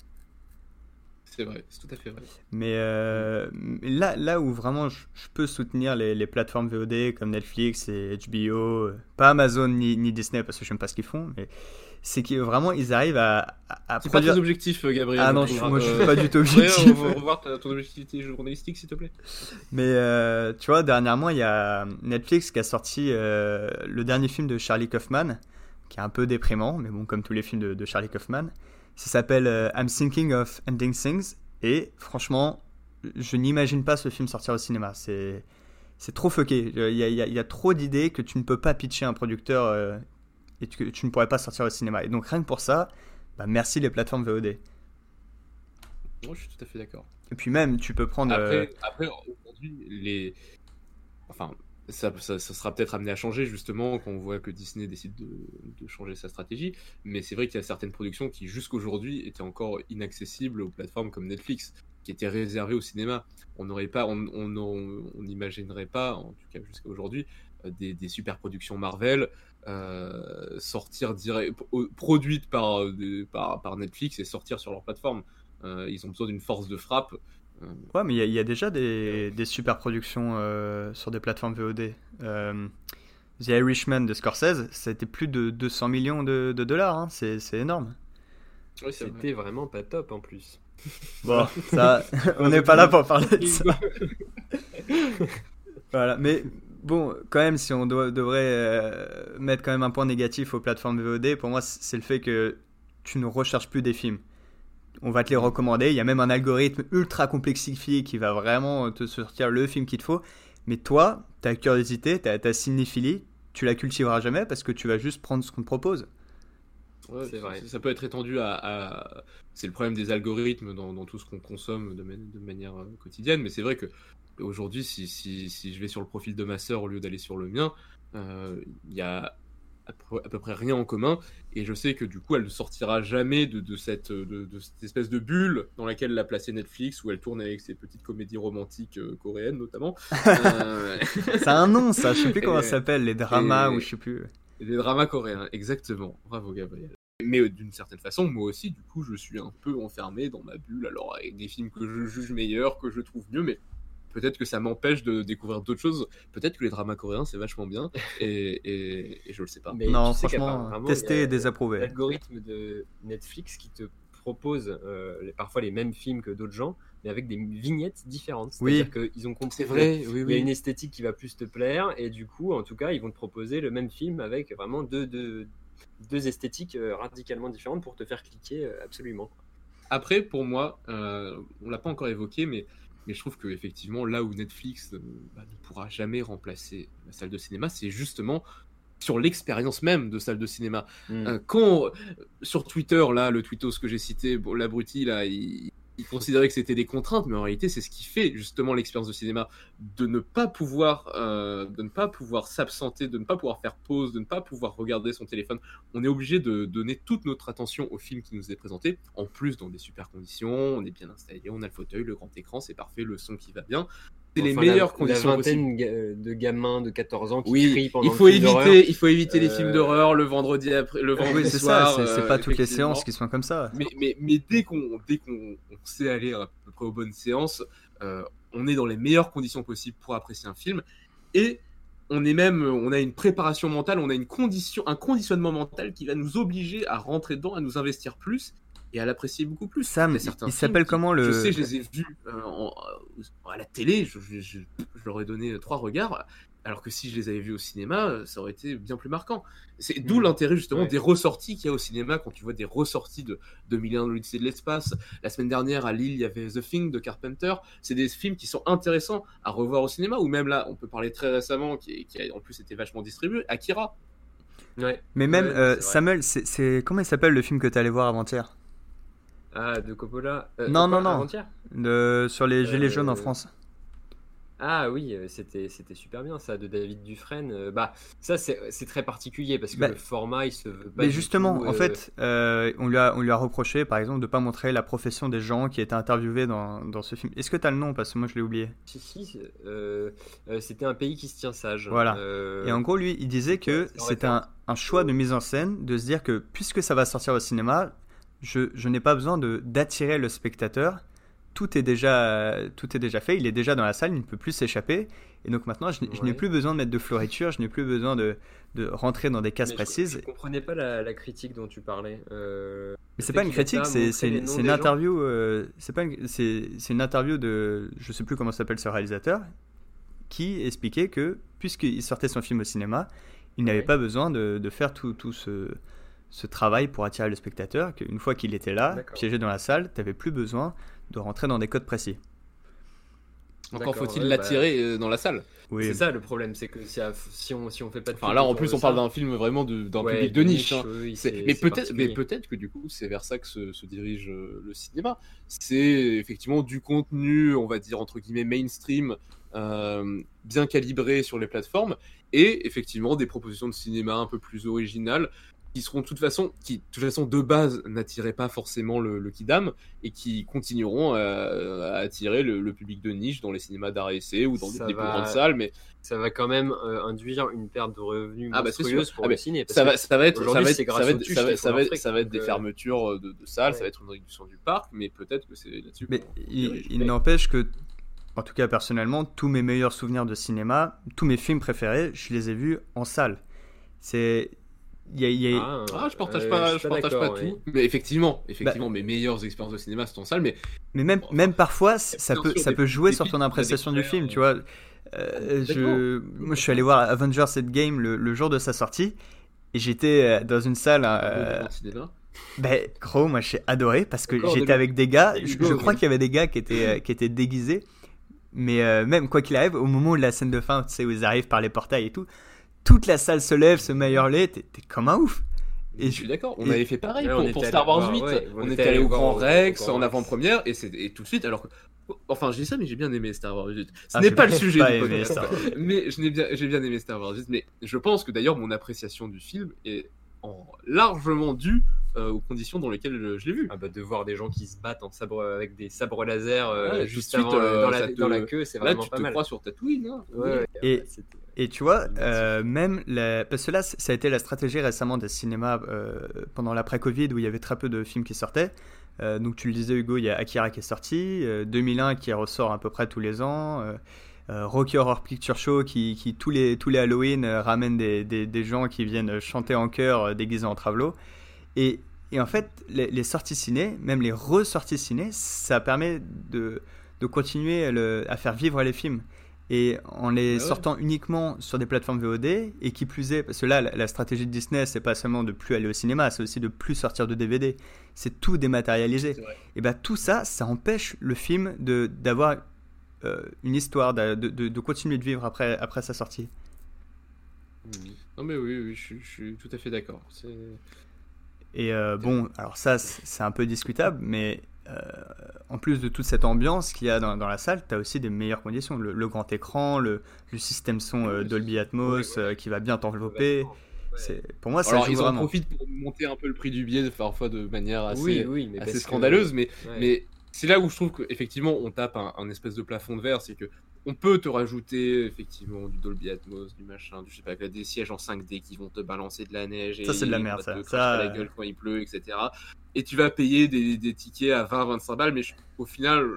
C'est vrai, c'est tout à fait vrai.
Mais euh, là, là où vraiment je, peux soutenir les, plateformes VOD comme Netflix et HBO, pas Amazon ni, ni Disney parce que je n'aime pas ce qu'ils font, mais c'est que vraiment ils arrivent à, à
c'est produire... pas très objectif euh, Gabriel
ah non je, moi je suis pas du tout objectif
on va revoir ton objectivité journalistique s'il te plaît
mais euh, tu vois dernièrement il y a Netflix qui a sorti euh, le dernier film de Charlie Kaufman qui est un peu déprimant mais bon comme tous les films de, de Charlie Kaufman ça s'appelle I'm Thinking of Ending Things et franchement je n'imagine pas ce film sortir au cinéma c'est c'est trop fucké. Il y, a, il y, a, trop d'idées que tu ne peux pas pitcher un producteur et que tu ne pourrais pas sortir au cinéma. Et donc rien que pour ça, bah, merci les plateformes VOD.
Moi, je suis tout à fait d'accord.
Et puis même, tu peux prendre.
Après, euh, après aujourd'hui, les. Enfin, ça, sera peut-être amené à changer justement quand on voit que Disney décide de, changer sa stratégie. Mais c'est vrai qu'il y a certaines productions qui jusqu'aujourd'hui étaient encore inaccessibles aux plateformes comme Netflix, qui étaient réservées au cinéma. On n'aurait pas, on n'imaginerait pas, en tout cas jusqu'à aujourd'hui, euh, des, super productions Marvel euh, sortir direct, produites par, par, Netflix et sortir sur leur plateforme. Euh, ils ont besoin d'une force de frappe.
Euh, ouais, mais il y, a déjà des, des super productions sur des plateformes VOD. The Irishman de Scorsese, ça a été plus de 200 millions de, de dollars. Hein. C'est énorme.
C'était vraiment pas top en plus.
Bon, ça, on n'est pas là pour parler de ça. voilà, mais bon, quand même, si on devrait euh, mettre quand même un point négatif aux plateformes VOD, pour moi, c'est le fait que tu ne recherches plus des films. On va te les recommander. Il y a même un algorithme ultra complexifié qui va vraiment te sortir le film qu'il te faut. Mais toi, ta curiosité, ta, ta cinéphilie, tu la cultiveras jamais parce que tu vas juste prendre ce qu'on te propose.
c'est vrai. Ça peut être étendu à. C'est le problème des algorithmes dans, tout ce qu'on consomme de, de, manière euh, quotidienne, mais c'est vrai que aujourd'hui, si, si, si, je vais sur le profil de ma sœur au lieu d'aller sur le mien, euh, il y a à peu, près rien en commun. Et je sais que du coup, elle ne sortira jamais de, de cette, de, cette, espèce de bulle dans laquelle l'a placée Netflix, où elle tourne avec ses petites comédies romantiques euh, coréennes notamment.
euh... ça a un nom, ça. Je sais plus comment ça s'appelle, les dramas ou je sais plus.
Les dramas coréens, exactement. Bravo Gabriel. Mais euh, d'une certaine façon, moi aussi, du coup, je suis un peu enfermé dans ma bulle, alors avec des films que je juge meilleurs, que je trouve mieux, mais peut-être que ça m'empêche de découvrir d'autres choses. Peut-être que les dramas coréens, c'est vachement bien. Et, et, je le sais pas.
Mais non, franchement, tester et désapprouver.
L'algorithme de Netflix qui te propose euh, parfois les mêmes films que d'autres gens, mais avec des vignettes différentes. C'est-à-dire qu'ils ont compris
vrai,
oui, y a une esthétique qui va plus te plaire, et du coup, en tout cas, ils vont te proposer le même film avec vraiment deux, deux, deux esthétiques euh, radicalement différentes pour te faire cliquer euh, absolument.
Après, pour moi, on l'a pas encore évoqué, mais mais je trouve que effectivement, là où Netflix euh, bah, ne pourra jamais remplacer la salle de cinéma, c'est justement sur l'expérience même de salle de cinéma. Hmm. Euh, quand euh, sur Twitter, là, le tweetos que j'ai cité, bon, l'abruti, là, il, il considérait que c'était des contraintes, mais en réalité, c'est ce qui fait justement l'expérience de cinéma, de ne pas pouvoir, euh, de ne pas pouvoir s'absenter, de ne pas pouvoir faire pause, de ne pas pouvoir regarder son téléphone. On est obligé de donner toute notre attention au film qui nous est présenté. En plus, dans des super conditions, on est bien installé, on a le fauteuil, le grand écran, c'est parfait, le son qui va bien c'est les meilleures conditions
la vingtaine de gamins de 14 ans qui oui, crient pendant
il faut éviter il faut évéter les films euh, d'horreur le vendredi après le vendredi
c'est
soir
ça c'est pas toutes les séances qui sont comme ça.
Mais mais, mais dès qu'on dès qu'on sait aller à peu près aux bonnes séances euh, on est dans les meilleures conditions possibles pour apprécier un film et on est même on a une préparation mentale on a une condition un conditionnement mental qui va nous obliger à rentrer dedans à nous investir plus et à l'apprécier beaucoup plus.
Sam, il s'appelle comment le.
Je sais, je les ai vus euh, à la télé, je, je, leur ai donné trois regards, alors que si je les avais vus au cinéma, ça aurait été bien plus marquant. C'est d'où mmh. l'intérêt justement des ressorties qu'il y a au cinéma quand tu vois des ressorties de 2001 de l'Odyssée de l'espace. La semaine dernière à Lille, il y avait The Thing de Carpenter. C'est des films qui sont intéressants à revoir au cinéma, ou même là, on peut parler très récemment, qui, qui a en plus été vachement distribué, Akira
Ouais.
Mais même,
Ouais,
euh. Samuel, c'est- c'est comment il s'appelle le film que tu allé voir avant-hier?
Ah, de Coppola. Euh,
Non, non, non. Sur les Gilets
Euh,
jaunes en France.
Ah oui, euh, c'était super bien ça de David Dufresne. Bah ça c'est très particulier parce que
Bah,
le format il se veut pas.
Mais
du
justement,
tout,
en
euh,
fait, euh, on, lui a, on lui a reproché, par exemple, de pas montrer la profession des gens qui étaient interviewés dans, dans ce film. Est-ce que tu as le nom? Parce que moi, je l'ai oublié.
Si si, euh, c'était un pays qui se tient sage.
Voilà. Et en gros, lui, il disait que c'était un, un choix de mise en scène de se dire que puisque ça va sortir au cinéma, je, je n'ai pas besoin d'attirer le spectateur. Tout est, déjà, tout est déjà fait, il est déjà dans la salle, il ne peut plus s'échapper. Et donc maintenant, je, n'ai- plus besoin de mettre de floriture, je n'ai plus besoin de, de rentrer dans des cases
mais
précises.
Je, comprenais pas la, la critique dont tu parlais. Euh,
Mais c'est pas une critique, c'est une, une interview. euh, c'est pas une- c'est c'est une interview de je sais plus comment s'appelle ce réalisateur qui expliquait que puisqu'il sortait son film au cinéma, il n'avait
Ouais.
pas besoin de, de faire tout, tout ce, ce travail pour attirer le spectateur. Qu'une fois qu'il était là, piégé dans la salle, tu n'avais plus besoin de rentrer dans des codes précis.
Encore faut-il
ouais,
l'attirer euh, dans la salle.
Oui,
C'est ça le problème, c'est que si, si on si on fait pas de.
Enfin
pub
là, en plus, on parle d'un film vraiment de- d'un
ouais,
public de niche. hein.
oui,
mais peut-être, mais peut-être que du coup, c'est vers ça que se, se dirige euh, le cinéma. C'est effectivement du contenu, on va dire entre guillemets mainstream, euh, bien calibré sur les plateformes, et effectivement des propositions de cinéma un peu plus originales qui seront de toute façon, qui de toute façon de base n'attiraient pas forcément le, le kidam et qui continueront à, à attirer le, le public de niche dans les cinémas d'art et essai ou dans
Ça
des plus grandes salles, mais
ça va quand même euh, induire une perte de revenus
Ah bah,
monstrueuse pour
Ah
le
bah,
ciné. parce
ça
que
va, ça va être, ça va être,
c'est grâce
ça va
aux
être,
tuches
ça va,
qu'ils
ça
font
va être,
leur
ça va être
fric,
des
euh,
fermetures de, de salles, ça va être une réduction du parc, mais peut-être que c'est là-dessus.
Mais il, il n'empêche que, en tout cas personnellement, tous mes meilleurs souvenirs de cinéma, tous mes films préférés, je les ai vus en salle. C'est. Il y a- il y a-
Ah, je partage pas, je partage pas tout.
ouais.
Mais effectivement,
Bah
effectivement, mes meilleures expériences de cinéma sont en salle, mais
Mais même,
Enfin,
même parfois, ça peut,
sûr,
ça
des-
peut jouer sur ton appréciation du film, tu vois. Euh, je, moi, je suis allé voir Avengers Endgame le, le jour de sa sortie et j'étais euh, dans une salle. euh, ben, gros, moi j'ai adoré parce que j'étais avec des gars. Je, crois qu'il y avait des gars qui étaient, euh, qui étaient déguisés. Mais euh, même quoi qu'il arrive, au moment de la scène de fin, tu sais, où ils arrivent par les portails et tout, toute la salle se lève, se hurler, t'es comme un ouf.
Et je suis d'accord, on
et-
avait fait pareil
Ouais,
pour,
on était
pour
allé
Star Wars
voir,
8.
ouais,
on, était allé au Grand Rex en avant-première et, c'est- et tout de suite, alors que. Enfin, je dis ça, mais j'ai bien aimé Star Wars 8. Ce
Ah,
n'est pas le sujet
pas
du podcast.
Wars.
Mais je n'ai bien, j'ai bien aimé Star Wars 8. Mais je pense que d'ailleurs, mon appréciation du film est en largement due euh, aux conditions dans lesquelles je, je l'ai vu.
Ah bah, de voir des gens qui se battent en sabre avec des sabres laser euh,
Ouais,
juste avant
suite, euh,
dans, la,
ça te-
dans la queue, c'est
Là,
vraiment
tu
pas
te
mal.
crois sur Tatooine. Hein.
Ouais,
Et-
c'était-
Et tu vois, euh, même la- parce que là, ça a été la stratégie récemment des cinémas euh, pendant l'après-Covid où il y avait très peu de films qui sortaient. Euh, donc tu le disais Hugo, il y a Akira qui est sorti, euh, 2001 qui ressort à peu près tous les ans, Rocky Horror Picture Show qui, tous les tous les Halloween ramène des, des, gens qui viennent chanter en chœur déguisés en travelot. Et, et en fait, les, sorties ciné, même les ressorties ciné, ça permet de, de continuer à faire vivre les films. Et en les
Ah ouais.
sortant uniquement sur des plateformes VOD, et qui plus est, parce que là, la, la stratégie de Disney, c'est pas seulement de plus aller au cinéma, c'est aussi de plus sortir de DVD. C'est tout dématérialisé. Et bah tout ça, ça empêche le film de d'avoir euh, une histoire, de, de, de continuer de vivre après, après sa sortie.
Non, mais oui, oui, je, suis- je suis tout à fait d'accord.
Et euh, bon, alors ça, c'est un peu discutable, mais euh, en plus de toute cette ambiance qu'il y a dans, dans la salle, tu as aussi des meilleures conditions. Le, le grand écran, le, le système son euh, Dolby Atmos euh, qui va bien t'envelopper. C'est Pour moi, ça
Alors,
joue
ils en profitent pour monter un peu le prix du billet parfois de manière assez,
oui, oui, mais
assez
parce que-
scandaleuse, mais,
ouais.
mais c'est là où je trouve qu'effectivement on tape un, un espèce de plafond de verre, c'est que on peut te rajouter effectivement du Dolby Atmos, du machin, du je sais pas, des sièges en 5D qui vont te balancer de la neige et
Ça, c'est de la
on
merde, ça.
te
Ça,
à la gueule quand il pleut, etc. Et tu vas payer des, des tickets à 20-25 balles, mais je- au final,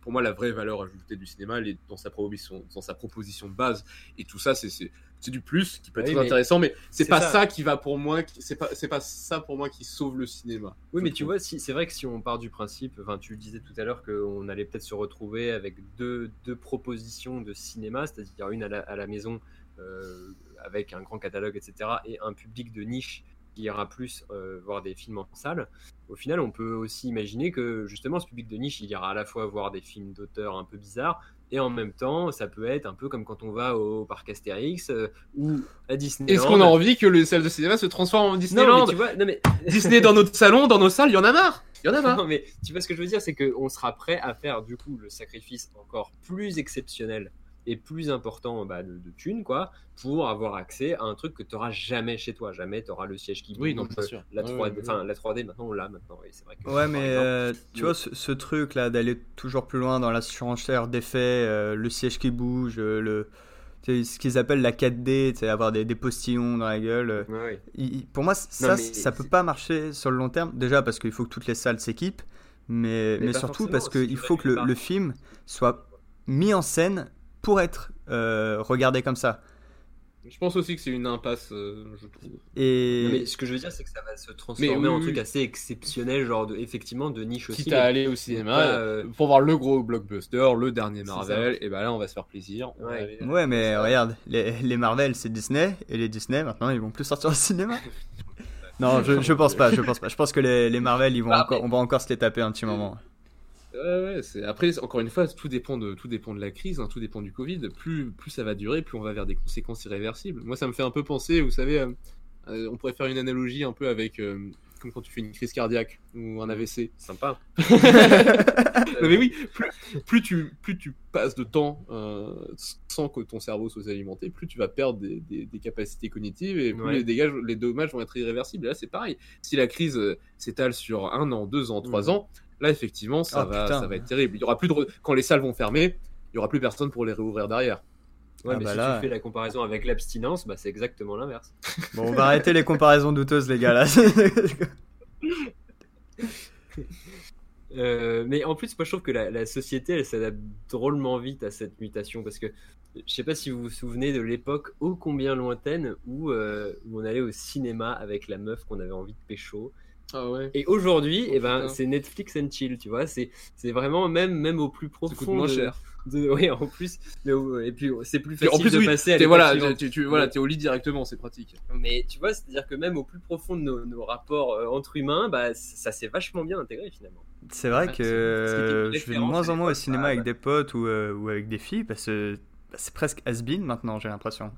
pour moi, la vraie valeur ajoutée du cinéma, elle est dans sa proposition, dans sa proposition de base. Et tout ça, c'est du plus qui peut être
Oui,
très
mais
intéressant, mais c'est pas
ça.
ça. qui va pour moi, qui- c'est pas ça pour moi qui sauve le cinéma.
Oui, mais tu vois, si, c'est vrai que si on part du principe, enfin, tu le disais tout à l'heure, qu'on allait peut-être se retrouver avec deux, deux propositions de cinéma, c'est-à-dire une à la, à la maison euh, avec un grand catalogue, etc., et un public de niche qui ira plus euh, voir des films en salle. Au final, on peut aussi imaginer que justement, ce public de niche, il ira à la fois voir des films d'auteurs un peu bizarres Et en même temps, ça peut être un peu comme quand on va au parc Astérix euh, ou à Disney.
Est-ce qu'on a envie que le salle de cinéma se transforme en
non,
Disneyland
mais tu vois, non, mais
Disney dans notre salon, dans nos salles, il y en a marre Il y en a marre
Non, mais tu vois ce que je veux dire, c'est qu'on sera prêt à faire du coup le sacrifice encore plus exceptionnel et plus important bah, de, de thunes, quoi, pour avoir accès à un truc que tu n'auras jamais chez toi. Jamais tu auras le siège qui bouge.
Oui, non,
donc,
bien sûr.
La
Ouais,
3D,
ouais, ouais.
enfin, la 3D maintenant on l'a maintenant. oui, c'est vrai que,
Ouais, mais
exemple,
euh, tu
le-
vois, ce, ce truc là d'aller toujours plus loin dans la surenchère d'effets, euh, le siège qui bouge, euh, le, ce qu'ils appellent la 4D, tu sais, avoir des, des postillons dans la gueule. euh,
Ouais,
il- pour moi, ça,
mais
ça peut
c'est-
pas marcher sur le long terme. Déjà parce qu'il faut que toutes les salles s'équipent, mais,
Mais
surtout parce qu'il faut que le film soit mis en scène pour être euh, regardé comme ça.
Je pense aussi que c'est une impasse, euh, je trouve.
Et
Non, mais ce que je veux dire, c'est que ça va se transformer
oui,
en
oui,
truc assez exceptionnel, genre de, effectivement de niche aussi.
Quitte
mais-
à aller au cinéma
euh,
pour voir le gros blockbuster, le dernier Marvel, et ben là on va se faire plaisir.
Ouais.
aller-
Ouais, mais
Ça-
regarde, les, les Marvel c'est Disney, et les Disney maintenant ils vont plus sortir au cinéma. non, je, je pense pas, je pense pas. Je pense que les, les Marvel ils vont
Bah,
encore,
mais-
on va encore se les taper un petit moment.
Ouais, ouais. Après, encore une fois, tout dépend de, tout dépend de la crise, hein, tout dépend du Covid. Plus, plus ça va durer, plus on va vers des conséquences irréversibles. Moi, ça me fait un peu penser, vous savez, euh, euh, on pourrait faire une analogie un peu avec, euh, comme quand tu fais une crise cardiaque ou un AVC.
Sympa.
Non, mais oui, plus, plus, tu, plus tu passes de temps euh, sans que ton cerveau soit alimenté, plus tu vas perdre des, des- des capacités cognitives et plus
Ouais.
les, dégâts, les dommages vont être irréversibles. Et là, c'est pareil. Si la crise s'étale sur un an, deux ans, trois
Mhm.
ans, là, effectivement, ça,
Oh,
va,
putain.
ça va être terrible. Il y aura plus de re- Quand les salles vont fermer, il y aura plus personne pour les réouvrir derrière.
Ouais,
Ah
mais
bah
si
là,
tu fais la comparaison avec l'abstinence, bah, c'est exactement l'inverse.
Bon, on va arrêter les comparaisons douteuses, les gars là.
Euh, mais en plus, moi je trouve que la, la société elle s'adapte drôlement vite à cette mutation parce que je sais pas si vous vous souvenez de l'époque ô combien lointaine où, euh, où on allait au cinéma avec la meuf qu'on avait envie de pécho.
Ah ouais.
Et aujourd'hui,
Oh,
eh ben, c'est Netflix and chill, tu vois. C'est c'est vraiment même, même au plus profond.
Ça coûte moins
de-
cher.
de- oui, en plus. mais au- et puis c'est plus facile
en plus,
de
oui,
passer à l'étape
voilà, tu, tu- voilà, t'es au lit directement, c'est pratique.
Mais tu vois, c'est-à-dire que même au plus profond de nos, nos rapports euh, entre humains, bah, ça s'est vachement bien intégré finalement.
C'est vrai
Ouais,
que je vais de moins en moins au cinéma avec des potes ou, euh, ou avec des filles parce que bah, c'est presque has-been maintenant, j'ai l'impression.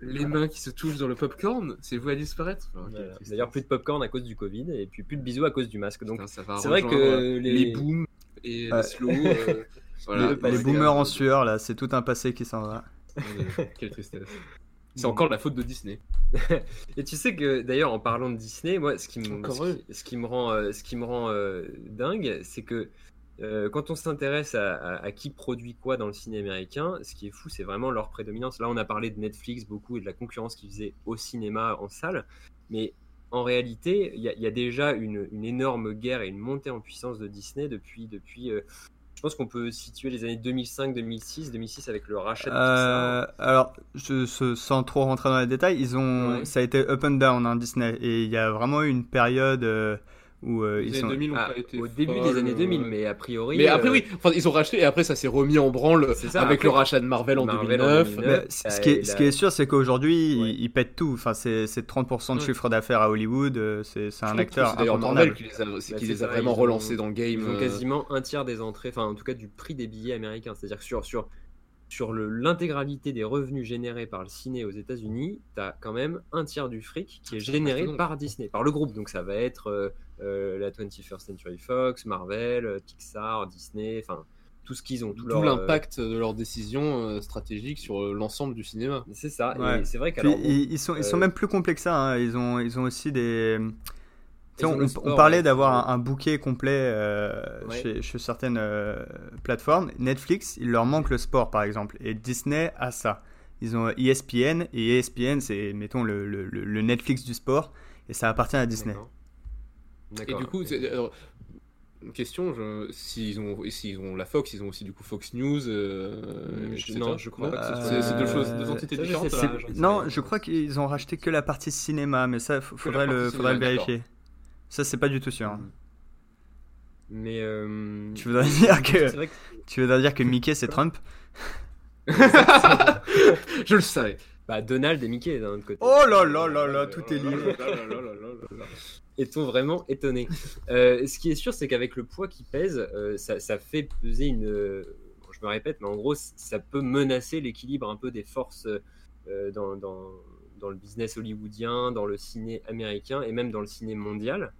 Les mains qui se touchent dans le popcorn, c'est vous à disparaître.
Voilà. D'ailleurs, plus de popcorn à cause du Covid et puis plus de bisous à cause du masque. Donc,
Putain, ça va
c'est vrai que
euh,
les-
les booms et
Ouais.
les slow. euh, voilà.
les les boomers en sueur là, c'est tout un passé qui s'en va.
Quelle tristesse. C'est encore de la faute de Disney.
Et tu sais que d'ailleurs, en parlant de Disney, moi, ce qui me,
Encore
ce
eux.
qui, ce qui me rend, euh, ce qui me rend euh, dingue, c'est que euh, quand on s'intéresse à, à- à qui produit quoi dans le cinéma américain, ce qui est fou, c'est vraiment leur prédominance. Là, on a parlé de Netflix beaucoup et de la concurrence qu'ils faisaient au cinéma en salle, mais en réalité, il y, a- il y a déjà une, une énorme guerre et une montée en puissance de Disney depuis, depuis. euh, je pense qu'on peut situer les années 2005, 2006, 2006 avec le rachat de Pixar.
Euh, alors, je, sans trop rentrer dans les détails, ils ont,
Ouais.
ça a été up and down hein, Disney et il y a vraiment eu une période euh, où euh, ils
années
sont.
2000 ont
Ah,
pas été
au début
folles,
des années 2000,
euh,
mais a priori.
Mais après,
euh,
oui, enfin, ils ont racheté et après, ça s'est remis en branle
ça,
avec
après-
le rachat de Marvel en
Marvel en
2009.
2009.
Mais c- ce, qui est, ce qui est sûr, c'est qu'aujourd'hui,
Ouais.
ils, ils pètent tout. Enfin, c'est c'est 30% de
Ouais.
chiffre d'affaires à Hollywood. euh, C'est un acteur
C'est d'ailleurs Marvel qui les a, c'est
Bah,
qui les a vraiment relancés dans le game.
Ils ont quasiment un tiers des entrées, enfin en tout cas du prix des billets américains. C'est-à-dire que sur, sur, sur l'intégralité des revenus générés par le ciné aux États-Unis, tu as quand même un tiers du fric qui est généré
impressionnant.
par Disney, par le groupe. Donc ça va être euh, euh, la 21st Century Fox, Marvel, euh, Pixar, Disney, enfin tout ce qu'ils ont. tout euh,
l'impact de leurs décisions euh, stratégiques sur l'ensemble du cinéma.
C'est ça.
Ouais.
C'est vrai bon,
ils, ils sont, ils sont même plus complexes que ça. hein. Ils, ont, ils ont aussi des. Tu sais,
Ils ont
on, parlait
ouais.
d'avoir un, un bouquet complet euh,
Ouais.
chez, chez certaines euh, plateformes. Netflix, il leur manque le sport, par exemple. Et Disney a ça. Ils ont ESPN, et ESPN, c'est, mettons, le, le- le- le Netflix du sport, et ça appartient à Disney.
d'accord.
Et du coup, c'est- alors, une question, s'ils ont, s'ils ont la Fox, ils ont aussi du coup Fox News. euh,
Je-
etc.
non, je crois pas que ce
C'est deux choses, deux
Euh,
entités différentes. là.
non, je crois qu'ils ont racheté que la partie cinéma, mais ça, faudrait, le, faudrait le vérifier. Ça, c'est pas du tout sûr. hein.
Mais. euh,
Tu voudrais dire que, tu voudrais dire que Mickey, c'est Trump?
Je le savais.
bah, Donald et Mickey d'un autre côté.
Oh là là là là, tout est lié.
Est-on vraiment étonné Euh, Ce qui est sûr, c'est qu'avec le poids qui pèse, euh, ça, ça fait peser une. je me répète, mais en gros, ça peut menacer l'équilibre un peu des forces dans, dans, dans, le business hollywoodien, dans le ciné américain et même dans le ciné mondial.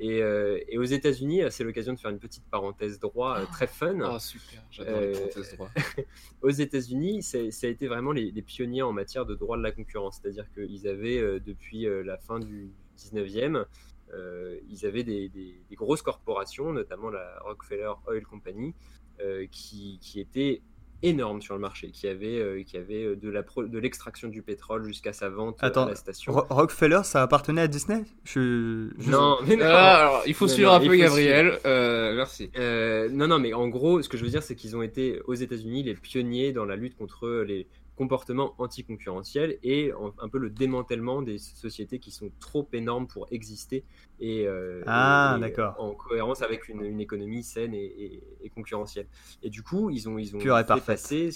Et, et aux États-Unis, c'est l'occasion de faire une petite parenthèse droit très fun.
Ah, super, j'adore les parenthèses droit.
aux États-Unis, ça a été vraiment les, les, pionniers en matière de droit de la concurrence. C'est-à-dire qu'ils avaient, depuis la fin du 19e, euh, ils avaient des, grosses corporations, notamment la Rockefeller Oil Company, euh, qui, qui étaient énormes sur le marché, qui avait, euh, qui avait de, la de l'extraction du pétrole jusqu'à sa vente à la station.
Rockefeller, ça appartenait à Disney?
Je, Non, mais non.
Ah, alors, il faut suivre un peu Gabriel. merci.
non, non, mais en gros, ce que je veux dire, c'est qu'ils ont été aux États-Unis les pionniers dans la lutte contre les, comportement anticoncurrentiel et un peu le démantèlement des sociétés qui sont trop énormes pour exister et, euh,
ah,
en cohérence avec une, économie saine et, concurrentielle. Et du coup, ils ont, ils ont
fait
passer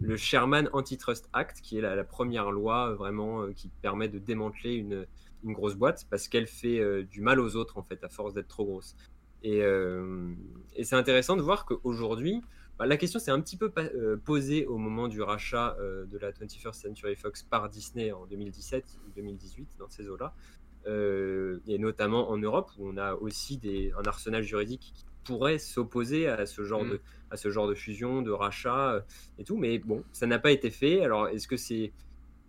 le Sherman Antitrust Act, qui est la, première loi euh, vraiment euh, qui permet de démanteler une, une grosse boîte parce qu'elle fait du mal aux autres en fait à force d'être trop grosse. Et, et c'est intéressant de voir qu'aujourd'hui, bah, la question s'est un petit peu euh, posée au moment du rachat euh, de la 21st Century Fox par Disney en 2017 ou 2018, dans ces eaux-là. Euh, et notamment en Europe, où on a aussi des, un arsenal juridique qui pourrait s'opposer à, ce genre mm. de, à ce genre de fusion, de rachat et tout. Mais bon, ça n'a pas été fait. Alors, est-ce que c'est.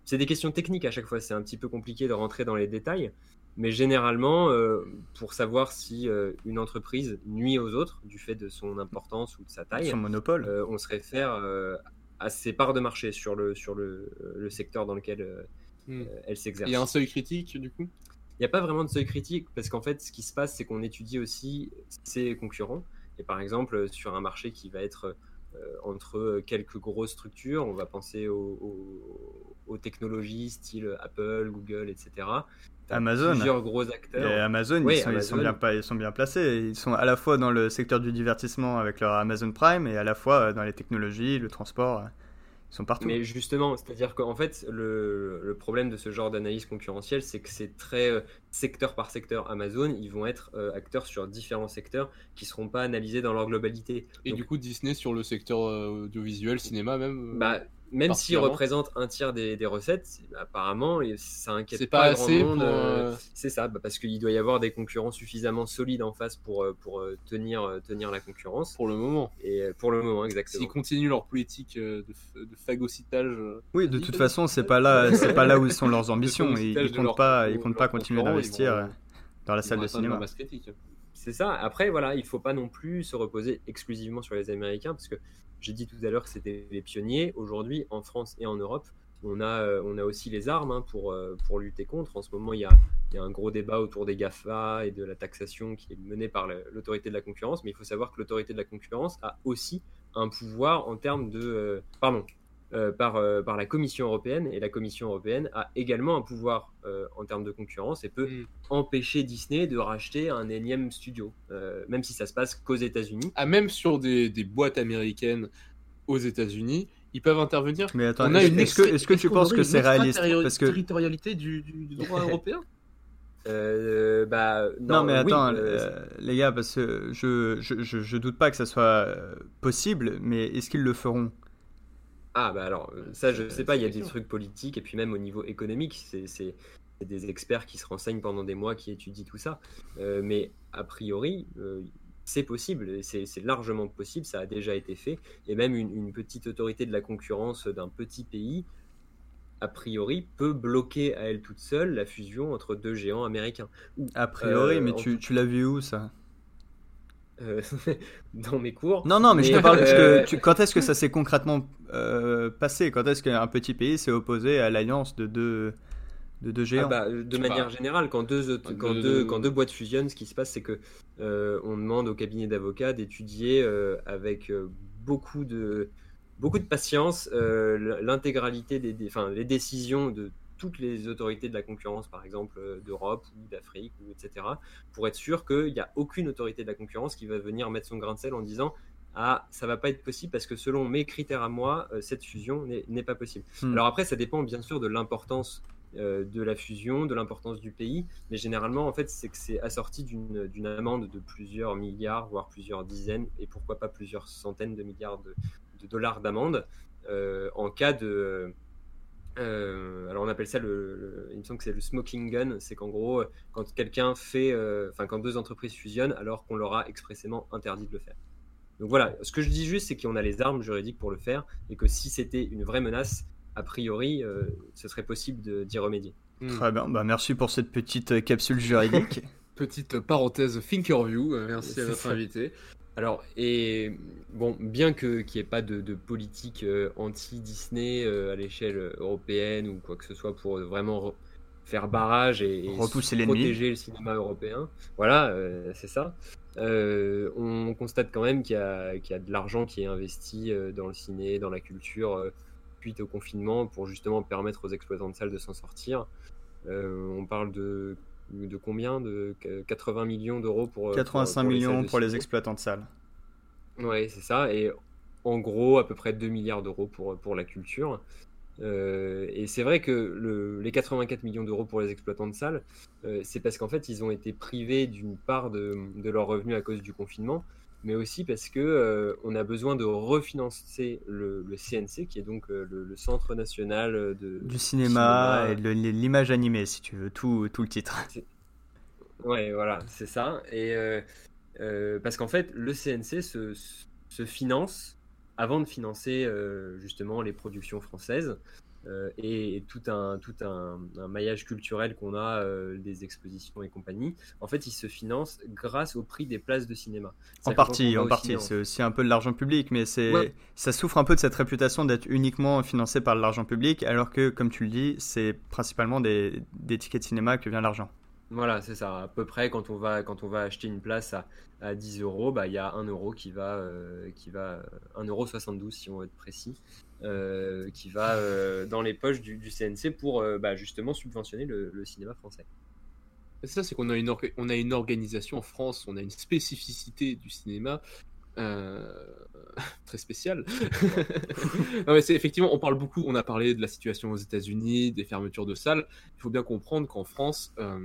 C'est des questions techniques à chaque fois, c'est un petit peu compliqué de rentrer dans les détails. Mais généralement, euh, pour savoir si euh, une entreprise nuit aux autres du fait de son importance ou de sa taille,
son monopole,
euh, on se réfère à ses parts de marché sur le, sur le, le secteur dans lequel hmm. elle s'exerce.
Il y a un seuil critique du coup?
Il n'y a pas vraiment de seuil critique parce qu'en fait, ce qui se passe, c'est qu'on étudie aussi ses concurrents. Et par exemple, sur un marché qui va être entre quelques grosses structures, on va penser aux, aux technologies style Apple, Google, etc.
Amazon.
Plusieurs gros acteurs.
Amazon, ils, sont, sont, bien, ils sont bien placés. Ils sont à la fois dans le secteur du divertissement avec leur Amazon Prime et à la fois euh, dans les technologies, le transport. Ils sont partout.
Mais justement, c'est-à-dire qu'en fait, le, le, problème de ce genre d'analyse concurrentielle, c'est que c'est très euh, secteur par secteur. Amazon, ils vont être euh, acteurs sur différents secteurs qui ne seront pas analysés dans leur globalité.
Et du coup, Disney sur le secteur audiovisuel, cinéma même
bah, même s'il représente un tiers des, recettes, apparemment, ça inquiète pas, grand monde. Euh, euh, c'est ça, bah, parce qu'il doit y avoir des concurrents suffisamment solides en face pour, euh, pour tenir, tenir la concurrence.
Pour le moment.
Et pour le moment, exactement.
S'ils continuent leur politique de, de phagocytage.
Oui, de toute façon, c'est pas là, c'est pas là où sont leurs ambitions. Ils, ils comptent pas, ils comptent pas continuer d'investir dans la salle de cinéma.
C'est ça. Après, voilà, il faut pas non plus se reposer exclusivement sur les Américains, parce que j'ai dit tout à l'heure que c'était les pionniers. Aujourd'hui, en France et en Europe, on a, euh, on a aussi les armes hein, pour, euh, pour lutter contre. En ce moment, il y, a, il y, a, un gros débat autour des GAFA et de la taxation qui est menée par l'autorité de la concurrence. Mais il faut savoir que l'autorité de la concurrence a aussi un pouvoir en termes de... Euh, pardon, euh, par, euh, par la Commission européenne. Et la Commission européenne a également un pouvoir euh, en termes de concurrence et peut mm. empêcher Disney de racheter un énième studio, même si ça se passe qu'aux États-Unis.
Ah, même sur des, des boîtes américaines aux États-Unis, ils peuvent intervenir.
Mais attends, est-ce que, est que tu penses que c'est réaliste?
Parce que territorialité du, du, droit européen?
Bah,
non, mais attends, les gars, parce que je, je, je, je, doute pas que ça soit possible, mais est-ce qu'ils le feront?
Ah bah alors euh, ça je sais pas, il y a des trucs politiques et puis même au niveau économique, c'est des experts qui se renseignent pendant des mois, qui étudient tout ça. Euh, mais a priori, euh, c'est possible, c'est largement possible, ça a déjà été fait. Et même une, petite autorité de la concurrence d'un petit pays, a priori, peut bloquer à elle toute seule la fusion entre deux géants américains.
a priori, mais tu, tu l'as vu où ça?
Euh, dans mes cours.
Non, non, mais, je te parle. Euh, quand est-ce que ça s'est concrètement euh, passé? Quand est-ce qu'un petit pays s'est opposé à l'alliance de deux, de deux géants?
Ah bah, De manière générale, quand deux, quand, deux, quand deux boîtes fusionnent, ce qui se passe, c'est que on demande au cabinet d'avocats d'étudier avec beaucoup de beaucoup de patience l'intégralité des, des les décisions de toutes les autorités de la concurrence, par exemple euh, d'Europe ou d'Afrique, ou etc., pour être sûr qu'il n'y a aucune autorité de la concurrence qui va venir mettre son grain de sel en disant ah, ça va pas être possible parce que selon mes critères à moi, euh, cette fusion n'est pas possible. Hmm. Alors après, ça dépend bien sûr de l'importance euh, de la fusion, de l'importance du pays, mais généralement, en fait, c'est que c'est assorti d'une amende de plusieurs milliards, voire plusieurs dizaines, et pourquoi pas plusieurs centaines de milliards de, dollars d'amende en cas de euh, alors on appelle ça le, il me semble que c'est le smoking gun, c'est qu'en gros quand quelqu'un fait, euh, enfin quand deux entreprises fusionnent alors qu'on leur a expressément interdit de le faire. Donc voilà, ce que je dis juste c'est qu'on a les armes juridiques pour le faire et que si c'était une vraie menace, a priori, euh, ce serait possible d'y remédier.
Hmm. Très bien, bah, merci pour cette petite capsule juridique.
petite parenthèse Thinkerview, merci à notre invité.
Alors, et bon, bien qu'il n'y ait pas de, politique euh, anti-Disney euh, à l'échelle européenne ou quoi que ce soit pour vraiment faire barrage et, protéger le cinéma européen, voilà, euh, c'est ça. on constate quand même qu'il y, a de l'argent qui est investi dans le ciné, dans la culture, suite au confinement, pour justement permettre aux exploitants de salles de s'en sortir. on parle de de combien De 80 millions d'euros pour
85 millions pour les exploitants de salles.
Oui, c'est ça. Et en gros, à peu près 2 milliards d'euros pour, pour la culture. Euh, et c'est vrai que le, les 84 millions d'euros pour les exploitants de salles, euh, c'est parce qu'en fait, ils ont été privés d'une part de, de leurs revenus à cause du confinement, mais aussi parce que euh, on a besoin de refinancer le, le CNC, qui est donc le, Centre national de,
du cinéma, et de l'image animée, si tu veux, tout, tout le titre.
Ouais, voilà, c'est ça. Et euh, parce qu'en fait, le CNC se, se, finance avant de financer euh, justement les productions françaises euh, et, tout un, tout un, maillage culturel qu'on a, des expositions et compagnie. En fait, il se finance grâce au prix des places de cinéma.
En partie, en partie. C'est aussi un peu de l'argent public, mais c'est ça souffre un peu de cette réputation d'être uniquement financé par l'argent public, alors que, comme tu le dis, c'est principalement des, des tickets de cinéma que vient l'argent.
Voilà, c'est ça. À peu près, quand on va, quand on va acheter une place à, à 10 euros, bah, il y a 1 euro qui va, euh, qui va 1 euro 72 si on veut être précis, euh, qui va euh, dans les poches du, CNC pour bah, justement subventionner le, cinéma français.
C'est ça, c'est qu'on a a une organisation en France, on a une spécificité du cinéma très spécial. non, mais c'est effectivement, on parle beaucoup, on a parlé de la situation aux États-Unis, des fermetures de salles. Il faut bien comprendre qu'en France, euh,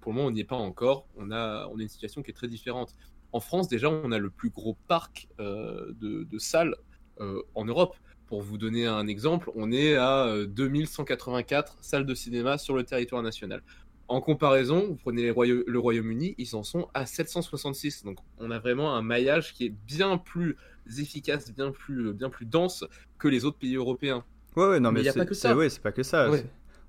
pour le moment, on n'y est pas encore. On a, on a une situation qui est très différente. En France, déjà, on a le plus gros parc euh, de, de, salles en Europe. Pour vous donner un exemple, on est à 2184 salles de cinéma sur le territoire national. En comparaison, vous prenez le Royaume-Uni, ils en sont à 766. Donc on a vraiment un maillage qui est bien plus efficace, bien plus, bien plus dense que les autres pays européens.
Ouais, ouais, non, mais, a pas que ça. Ouais, c'est pas que ça.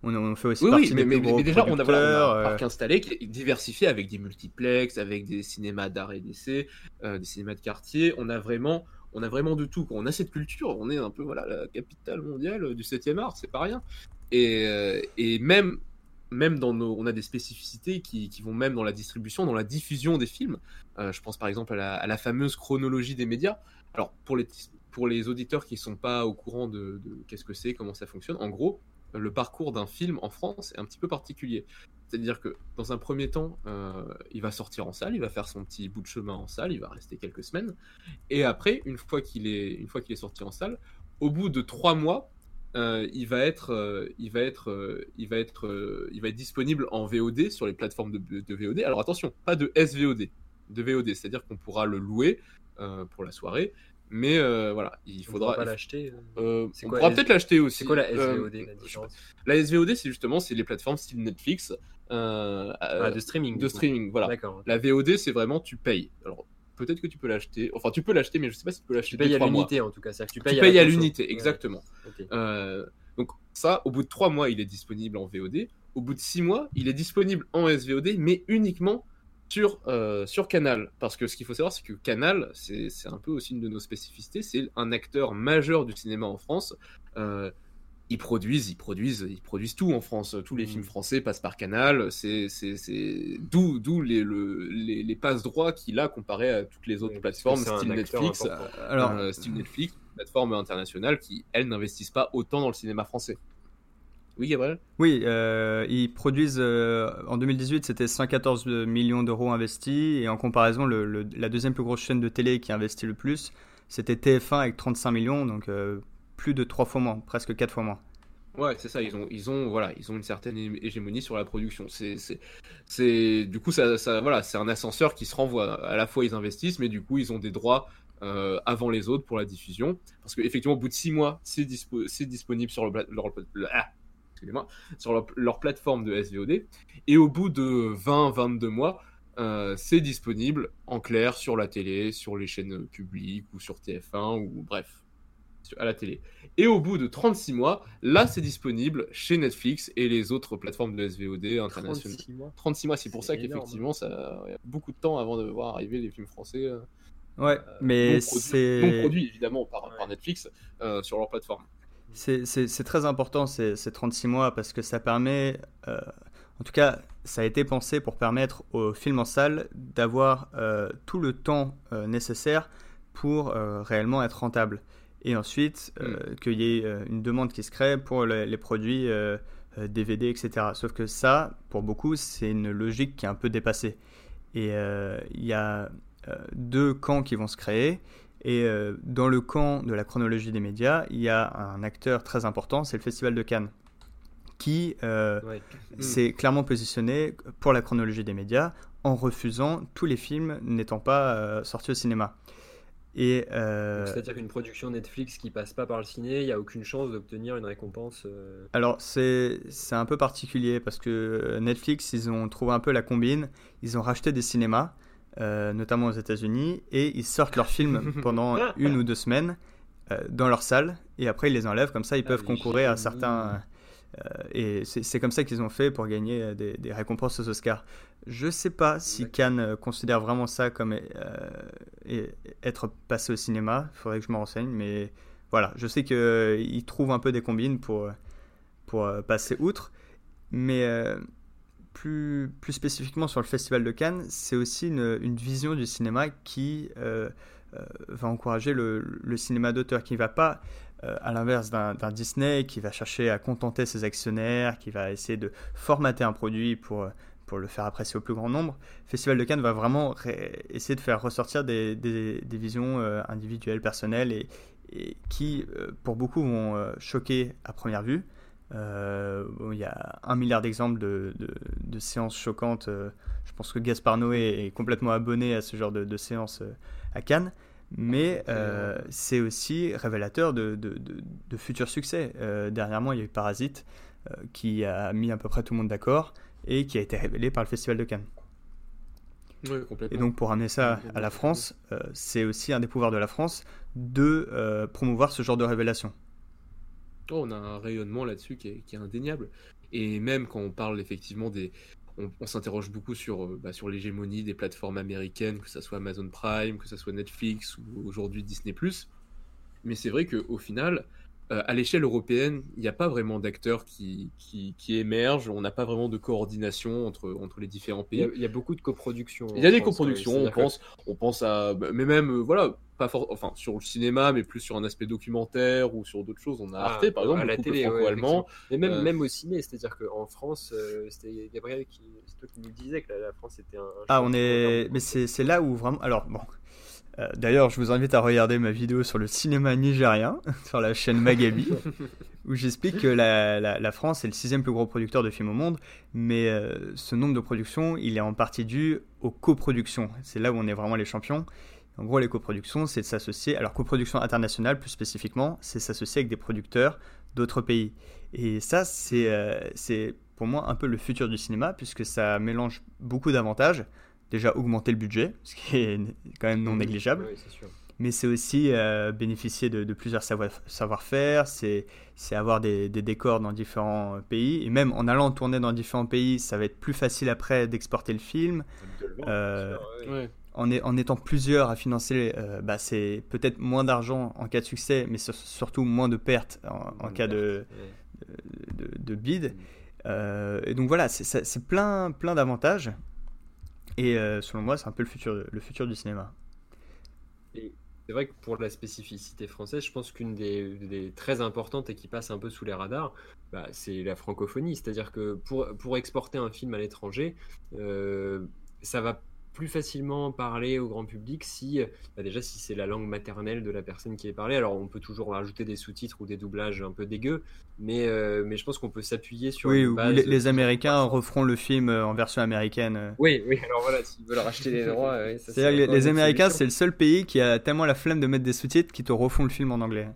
On, fait aussi
oui,
partie
mais, mais, déjà, on a, un euh. parc installé qui est diversifié avec des multiplex, avec des cinémas d'art et d'essai, euh, des cinémas de quartier. On a vraiment, on a vraiment de tout. On a cette culture, on est un peu voilà la capitale mondiale du 7e art, c'est pas rien. Et, euh, et même même dans nos, on a des spécificités qui, vont même dans la distribution, dans la diffusion des films. Euh, je pense par exemple à la, fameuse chronologie des médias. Alors pour les, pour les auditeurs qui ne sont pas au courant de, qu'est-ce que c'est, comment ça fonctionne, en gros, le parcours d'un film en France est un petit peu particulier. C'est-à-dire que dans un premier temps, euh, il va sortir en salle, il va faire son petit bout de chemin en salle, il va rester quelques semaines, et après, une fois qu'il est, une fois qu'il est sorti en salle, au bout de trois mois, euh, il va être, euh, il va être, euh, il va être, il va être disponible en VOD sur les plateformes de, VOD. Alors attention, pas de SVOD, de VOD, c'est-à-dire qu'on pourra le louer pour la soirée, mais voilà, il faudra.
Pas l'acheter.
on pourra peut-être l'acheter aussi.
C'est quoi la SVOD
la, la SVOD, c'est justement c'est les plateformes style Netflix.
Ah, de streaming.
De streaming, voilà. La VOD, c'est vraiment tu payes. Alors peut-être que tu peux l'acheter. Enfin, tu peux l'acheter, mais je sais pas si tu peux l'acheter.
Tu payes à l'unité en tout cas.
tu payes, à l'unité, exactement. Euh, donc ça, au bout de trois mois, il est disponible en VOD. Au bout de six mois, il est disponible en SVOD, mais uniquement sur, euh, sur Canal. Parce que ce qu'il faut savoir, c'est que Canal, c'est un peu aussi une de nos spécificités. C'est un acteur majeur du cinéma en France. Euh, ils produisent, ils produisent, ils produisent tout en France. Tous les mmh. films français passent par Canal. C'est, c'est, c'est... d'où, d'où les, les, les passes droits qu'il a comparé à toutes les autres plateformes, style Netflix, alors euh, style Netflix, plateformes internationales qui elles n'investissent pas autant dans le cinéma français. Oui, Gabriel?
Oui, euh, ils produisent euh, en 2018, c'était 114 millions d'euros investis, et en comparaison, le, la deuxième plus grosse chaîne de télé qui a investi le plus, c'était TF1 avec 35 millions, donc plus de trois fois moins, presque quatre fois moins.
Ouais, c'est ça. Ils ont, ils ont, voilà, ils ont une certaine hégémonie sur la production. C'est, c'est, du coup, ça, ça voilà, c'est un ascenseur qui se renvoie. À la fois, ils investissent, mais du coup, ils ont des droits euh, avant les autres pour la diffusion. Parce qu'effectivement, au bout de six mois, c'est disponible sur, le, leur, ah, sur leur, plateforme de SVOD. Et au bout de 20-22 mois, euh, c'est disponible en clair sur la télé, sur les chaînes publiques ou sur TF1 ou bref, à la télé. Et au bout de 36 mois, là c'est disponible chez Netflix et les autres plateformes de SVOD internationales. 36 mois, 36 mois c'est pour ça qu'effectivement ça y a beaucoup de temps avant de voir arriver les films français. Euh,
ouais, euh, mais c'est.
Non produits évidemment par, par Netflix sur leur plateforme.
C'est très important ces, ces, 36 mois parce que ça permet en tout cas, ça a été pensé pour permettre aux films en salle d'avoir euh, tout le temps euh, nécessaire pour euh, réellement être rentable. Et ensuite, mm. qu'il y ait une demande qui se crée pour les produits DVD, etc. Sauf que ça, pour beaucoup, c'est une logique qui est un peu dépassée. Et il y a deux camps qui vont se créer. Et dans le camp de la chronologie des médias, il y a un acteur très important, c'est le Festival de Cannes qui euh, s'est clairement positionné pour la chronologie des médias en refusant tous les films n'étant pas euh, sortis au cinéma.
Et euh, C'est-à-dire qu'une production Netflix qui passe pas par le ciné, il n'y a aucune chance d'obtenir une récompense
Alors c'est un peu particulier parce que Netflix, ils ont trouvé un peu la combine, ils ont racheté des cinémas, notamment aux États-Unis, et ils sortent leurs films pendant une ou deux semaines dans leur salle, et après ils les enlèvent, comme ça ils ah peuvent concourir à certains euh, et c'est comme ça qu'ils ont fait pour gagner euh, des, récompenses aux Oscars. Je ne sais pas si Cannes euh, considère vraiment ça comme être passé au cinéma. Il faudrait que je me renseigne. Mais voilà, je sais qu'ils trouvent un peu des combines pour, pour passer outre. Mais plus, plus spécifiquement sur le Festival de Cannes, c'est aussi une, une, vision du cinéma qui va encourager le, le cinéma d'auteur, qui ne va pas euh, à l'inverse d'un Disney qui va chercher à contenter ses actionnaires, qui va essayer de formater un produit pour, pour le faire apprécier au plus grand nombre, Festival de Cannes va vraiment essayer de faire ressortir des, des, visions euh, individuelles, personnelles, et, qui, euh, pour beaucoup, vont choquer à première vue. il y a un milliard d'exemples de, de, séances choquantes. je pense que Gaspard Noé est complètement abonné à ce genre de, séances à Cannes mais euh, c'est aussi révélateur de, de, de, futurs succès. Euh, dernièrement, il y a eu Parasite, euh, qui a mis à peu près tout le monde d'accord, et qui a été révélé par le Festival de Cannes. et donc pour amener ça à la France, c'est aussi un des pouvoirs de la France de promouvoir ce genre de révélation.
Oh, on a un rayonnement là-dessus qui est, qui est, indéniable. Et même quand on parle effectivement des, on, s'interroge beaucoup sur, euh, bah, sur l'hégémonie des plateformes américaines, que ce soit Amazon Prime, que ce soit Netflix ou aujourd'hui Disney ⁇ Mais c'est vrai qu'au final, euh, à l'échelle européenne, il n'y a pas vraiment d'acteurs qui, qui, émergent, on n'a pas vraiment de coordination entre, entre les différents pays.
Il y a, beaucoup de coproductions.
Il y a des coproductions, on pense, on pense à. Bah, mais même, euh, voilà, pas enfin, sur le cinéma, mais plus sur un aspect documentaire ou sur d'autres choses. On a ah, Arte, par exemple, à la télé, franco-allemand.
mais même, euh, même au ciné, c'est-à-dire qu'en France, c'était Gabriel qui, toi qui nous disait que la, France était un.
ah, on est. Mais c'est là où vraiment. Alors, bon euh, d'ailleurs, je vous invite à regarder ma vidéo sur le cinéma nigérien sur la chaîne Magabi, où j'explique que la, France est le sixième plus gros producteur de films au monde, mais euh, ce nombre de productions, il est en partie dû aux coproductions. C'est là où on est vraiment les champions. En gros, les coproductions, c'est de s'associer. Alors, coproduction internationale, plus spécifiquement, c'est s'associer avec des producteurs d'autres pays. Et ça, euh, c'est pour moi un peu le futur du cinéma, puisque ça mélange beaucoup d'avantages déjà augmenter le budget, ce qui est quand même non négligeable. Mais c'est aussi euh, bénéficier de, plusieurs savoir-faire, c'est avoir des, décors dans différents pays. Et même en allant tourner dans différents pays, ça va être plus facile après d'exporter le film. Euh, en, en, étant plusieurs à financer, euh, bah, c'est peut-être moins d'argent en cas de succès, mais surtout moins de pertes en, cas de, de, de, bid. Mm. et donc voilà, c'est plein, plein d'avantages. Et euh, selon moi, c'est un peu le futur, le futur du cinéma.
c'est vrai que pour la spécificité française, je pense qu'une des, très importantes et qui passe un peu sous les radars, bah, c'est la francophonie. C'est-à-dire que pour, pour exporter un film à l'étranger, euh, ça va plus facilement parler au grand public si, bah, déjà, si c'est la langue maternelle de la personne qui est parlée. Alors, on peut toujours rajouter des sous-titres ou des doublages un peu dégueux, mais, euh, mais je pense qu'on peut s'appuyer sur.
Oui,
une
ou
base
les, Américains referont le film euh, en version américaine. euh.
Oui, oui, alors voilà, s'ils veulent racheter les droits. ça,
C'est-à-dire les, les Américains, c'est le seul pays qui a tellement la flemme de mettre des sous-titres qui te refont le film en anglais.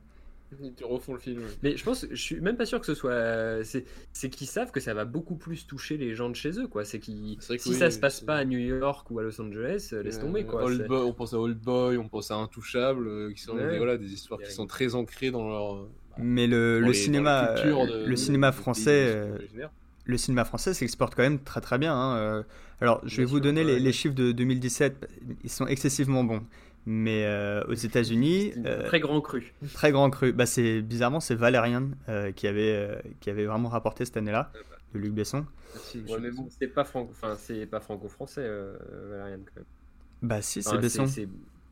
Tu refond le film.
Mais je pense, je suis même pas sûr que ce soit. C'est c'est qu'ils savent que ça va beaucoup plus toucher les gens de chez eux, quoi. C'est qu'ils.
C'est vrai que
Si
oui,
ça se passe
c'est-
pas à New York ou à Los Angeles, euh, laisse tomber, quoi.
Old
C'est-
Boy, on pense à Old Boy, on pense à Intouchable, euh, qui sont
Ouais.
des, voilà, des histoires qui sont très ancrées dans leur.
Mais le,
les-
cinéma, euh,
de-
le cinéma français,
qui
euh, le cinéma français s'exporte quand même très très bien. hein, euh. Alors, je vais
Bien
vous
sûr,
donner les chiffres de 2017. Ils sont excessivement bons. Mais euh, aux États-Unis, euh,
Très grand cru.
très grand cru. Bah, c'est bizarrement c'est Valérian euh, qui avait euh, qui avait vraiment rapporté cette année-là de Luc Besson.
Ouais, mais bon, c'est pas franco, enfin c'est pas franco-français, euh, Valérian quand même.
Bah si, c'est
Enfin,
Besson.
c'est-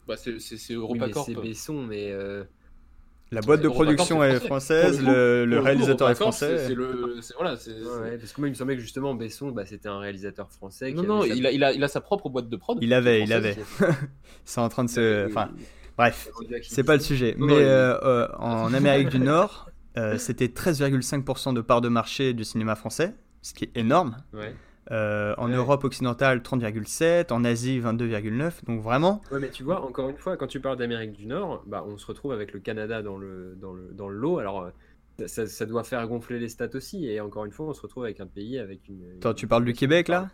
Bah, c'est c'est- c'est
oui, mais
EuropaCorp.
c'est Besson, mais euh,
La boîte de production est
français.
française,
le coup-
le, le
Pour coup,
réalisateur est français.
C'est le, c'est- voilà, c'est.
ouais, parce que moi il me semblait que justement Besson, bah, c'était un réalisateur français. qui
Non, non,
sa-
il a, il, a, il a sa propre boîte de prod.
Il avait, il avait. C'est en train de se. Enfin, bref. C'est pas le sujet. Mais euh, euh, en Amérique du Nord, euh, c'était 13,5% de part de marché du cinéma français, ce qui est énorme.
Ouais.
Euh, en
Ouais.
Europe occidentale, 30,7%. En Asie, 22,9%. Donc vraiment,
Ouais, mais tu vois, encore une fois, quand tu parles d'Amérique du Nord, bah, on se retrouve avec le Canada dans le, dans le, dans le lot. Alors, euh, ça, ça doit faire gonfler les stats aussi. Et encore une fois, on se retrouve avec un pays avec une.
Attends,
une
tu parles du Québec, là?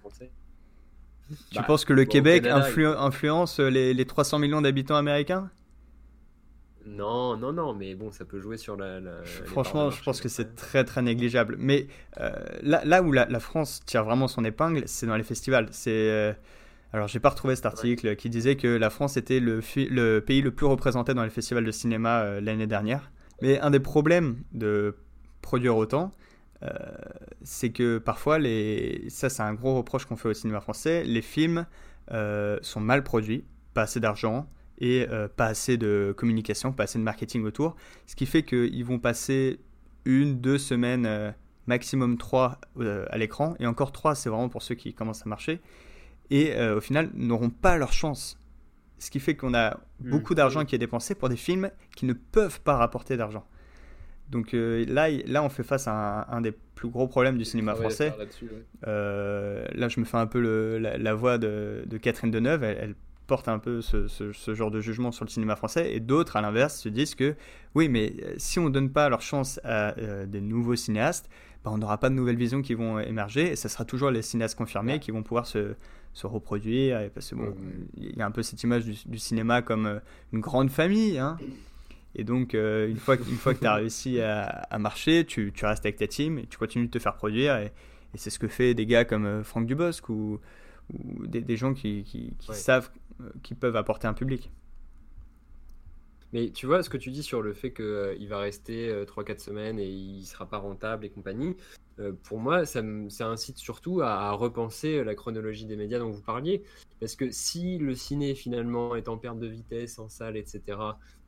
tu
Bah,
penses que le
bon,
Québec
Canada,
influ- influence les, les 300 millions d'habitants américains?
Non, non, non, mais bon, ça peut jouer sur la.
Franchement, je pense que c'est très très négligeable. Mais euh, là, là où la, la France tire vraiment son épingle, c'est dans les festivals. C'est euh, alors j'ai pas retrouvé cet article qui disait que la France était le, pays le plus représenté dans les festivals de cinéma euh, l'année dernière. Mais un des problèmes de produire autant, euh, c'est que parfois les ça c'est un gros reproche qu'on fait au cinéma français. Les films sont mal produits, pas assez d'argent et euh, pas assez de communication, pas assez de marketing autour. Ce qui fait qu'ils vont passer une, deux semaines, euh, maximum trois euh, à l'écran. Et encore trois, c'est vraiment pour ceux qui commencent à marcher. Et au final, n'auront pas leur chance. Ce qui fait qu'on a
Mm.
beaucoup d'argent qui est dépensé pour des films qui ne peuvent pas rapporter d'argent. Donc là, là, on fait face à un, un des plus gros problèmes du cinéma français.
ouais.
Là, je me fais un peu le- la, la voix de, de Catherine Deneuve. Elle, elle porte un peu ce, ce- ce genre de jugement sur le cinéma français. Et d'autres, à l'inverse, se disent que oui, mais euh, si on ne donne pas leur chance à euh, des nouveaux cinéastes, bah, on n'aura pas de nouvelles visions qui vont émerger. Et ce sera toujours les cinéastes confirmés qui vont pouvoir se, se reproduire. Et parce que bon, il y a un peu cette image du, du cinéma comme euh, une grande famille. hein. Et donc, euh, une fois, une fois que tu as réussi à, à marcher, tu, tu restes avec ta team et tu continues de te faire produire. Et, et c'est ce que fait des gars comme euh, Franck Dubosc ou, ou des, des gens qui, qui, qui
Ouais.
savent euh, qu'ils peuvent apporter un public.
Mais tu vois ce que tu dis sur le fait qu'il va rester euh, 3-4 semaines et il sera pas rentable et compagnie. euh, pour moi, ça, incite surtout à, repenser la chronologie des médias dont vous parliez. Parce que si le ciné finalement est en perte de vitesse, en salle, etc.,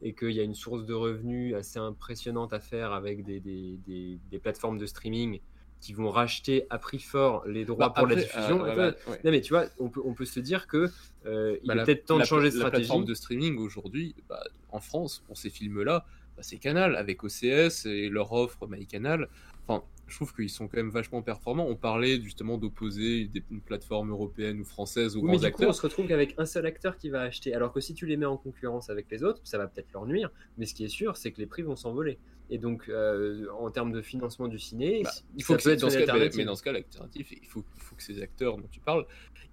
et qu'il y a une source de revenus assez impressionnante à faire avec des plateformes de streaming qui vont racheter à prix fort les droits
Bah,
pour la diffusion,
euh, bah, ouais.
non mais tu vois, on peut, on peut se dire que euh, il
Bah,
est peut-être temps
la-
de changer de
La
stratégie.
plateforme de streaming aujourd'hui, bah, en France, pour ces films-là, bah, c'est Canal avec OCS et leur offre MyCanal. Enfin, je trouve qu'ils sont quand même vachement performants. On parlait justement d'opposer des- une plateforme européenne ou française aux
Oui, mais
grands
du coup, on
acteurs.
se retrouve qu'avec un seul acteur qui va acheter. Alors que si tu les mets en concurrence avec les autres, ça va peut-être leur nuire. Mais ce qui est sûr, c'est que les prix vont s'envoler. Et donc, euh, en termes de financement du ciné,
Bah, il
ça
faut que
peut
c'est-
être
dans ce cas, mais, mais dans ce cas, l'alternative, il faut, il faut que ces acteurs dont tu parles,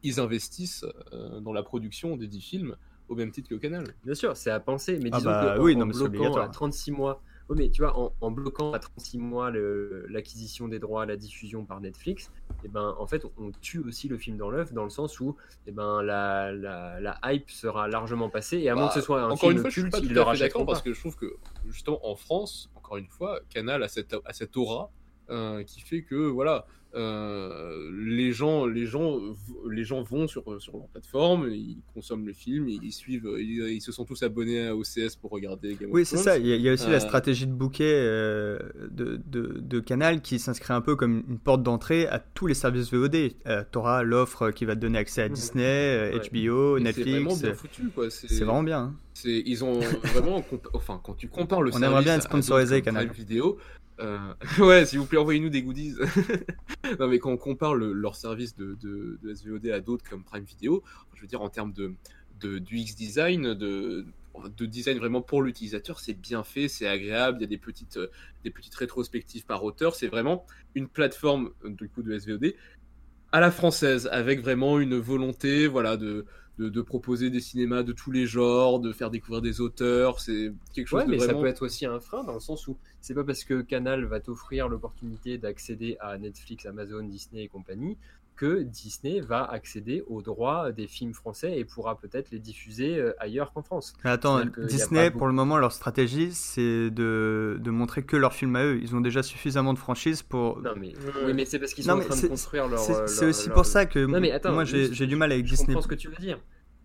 ils investissent euh, dans la production des 10 films au même titre que Canal.
Bien sûr, c'est à penser, mais
Ah
disons
bah
que
oui,
en,
non, mais c'est
bloquant à 36 mois, oui, mais tu vois, en, en bloquant à 36 mois l'acquisition des droits à la diffusion par Netflix, et ben en fait, on tue aussi le film dans l'œuf, dans le sens où et ben la, la, la hype sera largement passée, et à moins
Bah,
que ce soit un
encore
film
une fois, je suis
culte,
pas d'accord parce que je trouve que justement en France, encore une fois, Canal a cette, a cette aura qui fait que voilà, euh, les gens, les gens, les gens vont sur sur leur plateforme, ils consomment le film, ils suivent, ils, se sont tous abonnés à OCS pour regarder
Game Oui, c'est ça. Il y, a, aussi la euh, stratégie de bouquet euh, de, de, de, Canal qui s'inscrit un peu comme une porte d'entrée à tous les services VOD. tu auras l'offre qui va te donner accès à Disney, HBO, Netflix. C'est vraiment
bien foutu, quoi.
C'est vraiment bien. Hein.
Ils ont vraiment, enfin, quand tu compares le
On aimerait bien être sponsorisé Canal
vidéo. Euh, ouais, s'il vous plaît, envoyez-nous des goodies. non, mais quand on compare leur service de, SVOD à d'autres comme Prime Video, je veux dire, en termes de, du X design, de, de design vraiment pour l'utilisateur, c'est bien fait, c'est agréable. Il y a des petites, des petites rétrospectives par auteur. C'est vraiment une plateforme du coup de SVOD à la française, avec vraiment une volonté, voilà, de, de, proposer des cinémas de tous les genres, de faire découvrir des auteurs. C'est quelque chose
ouais,
de
mais
ça
peut être aussi un frein dans le sens où c'est pas parce que Canal va t'offrir l'opportunité d'accéder à Netflix, Amazon, Disney et compagnie que Disney va accéder aux droits des films français et pourra peut-être les diffuser euh, ailleurs qu'en France.
Mais attends, Disney, pour le moment, leur stratégie, c'est de, de, montrer que leurs films à eux. Ils ont déjà suffisamment de franchises pour.
Non, mais, oui, mais c'est parce qu'ils sont en train de construire leur.
C'est aussi pour ça que moi, j'ai du mal avec Disney. Je
comprends ce que tu veux dire.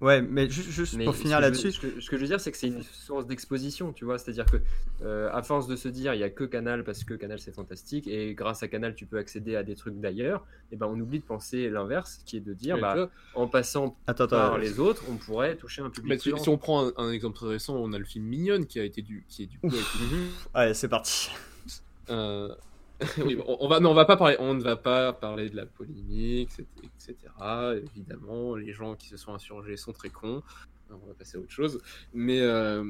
Ouais, mais juste, pour finir là-dessus.
Ce, ce, que je veux dire, c'est que c'est une source d'exposition, tu vois. C'est-à-dire que, euh, à force de se dire, il y a que Canal parce que Canal c'est fantastique et grâce à Canal tu peux accéder à des trucs d'ailleurs, et eh ben on oublie de penser l'inverse, qui est de dire, bah, en passant par les autres, on pourrait toucher un public.
si, on prend un, exemple très récent, on a le film Mignonne qui a été du, qui est du coup.
Allez, c'est parti.
Euh, oui, on, va, non, on va pas parler, on ne va pas parler de la polémique, etc. Évidemment, les gens qui se sont insurgés sont très cons. On va passer à autre chose. Mais euh,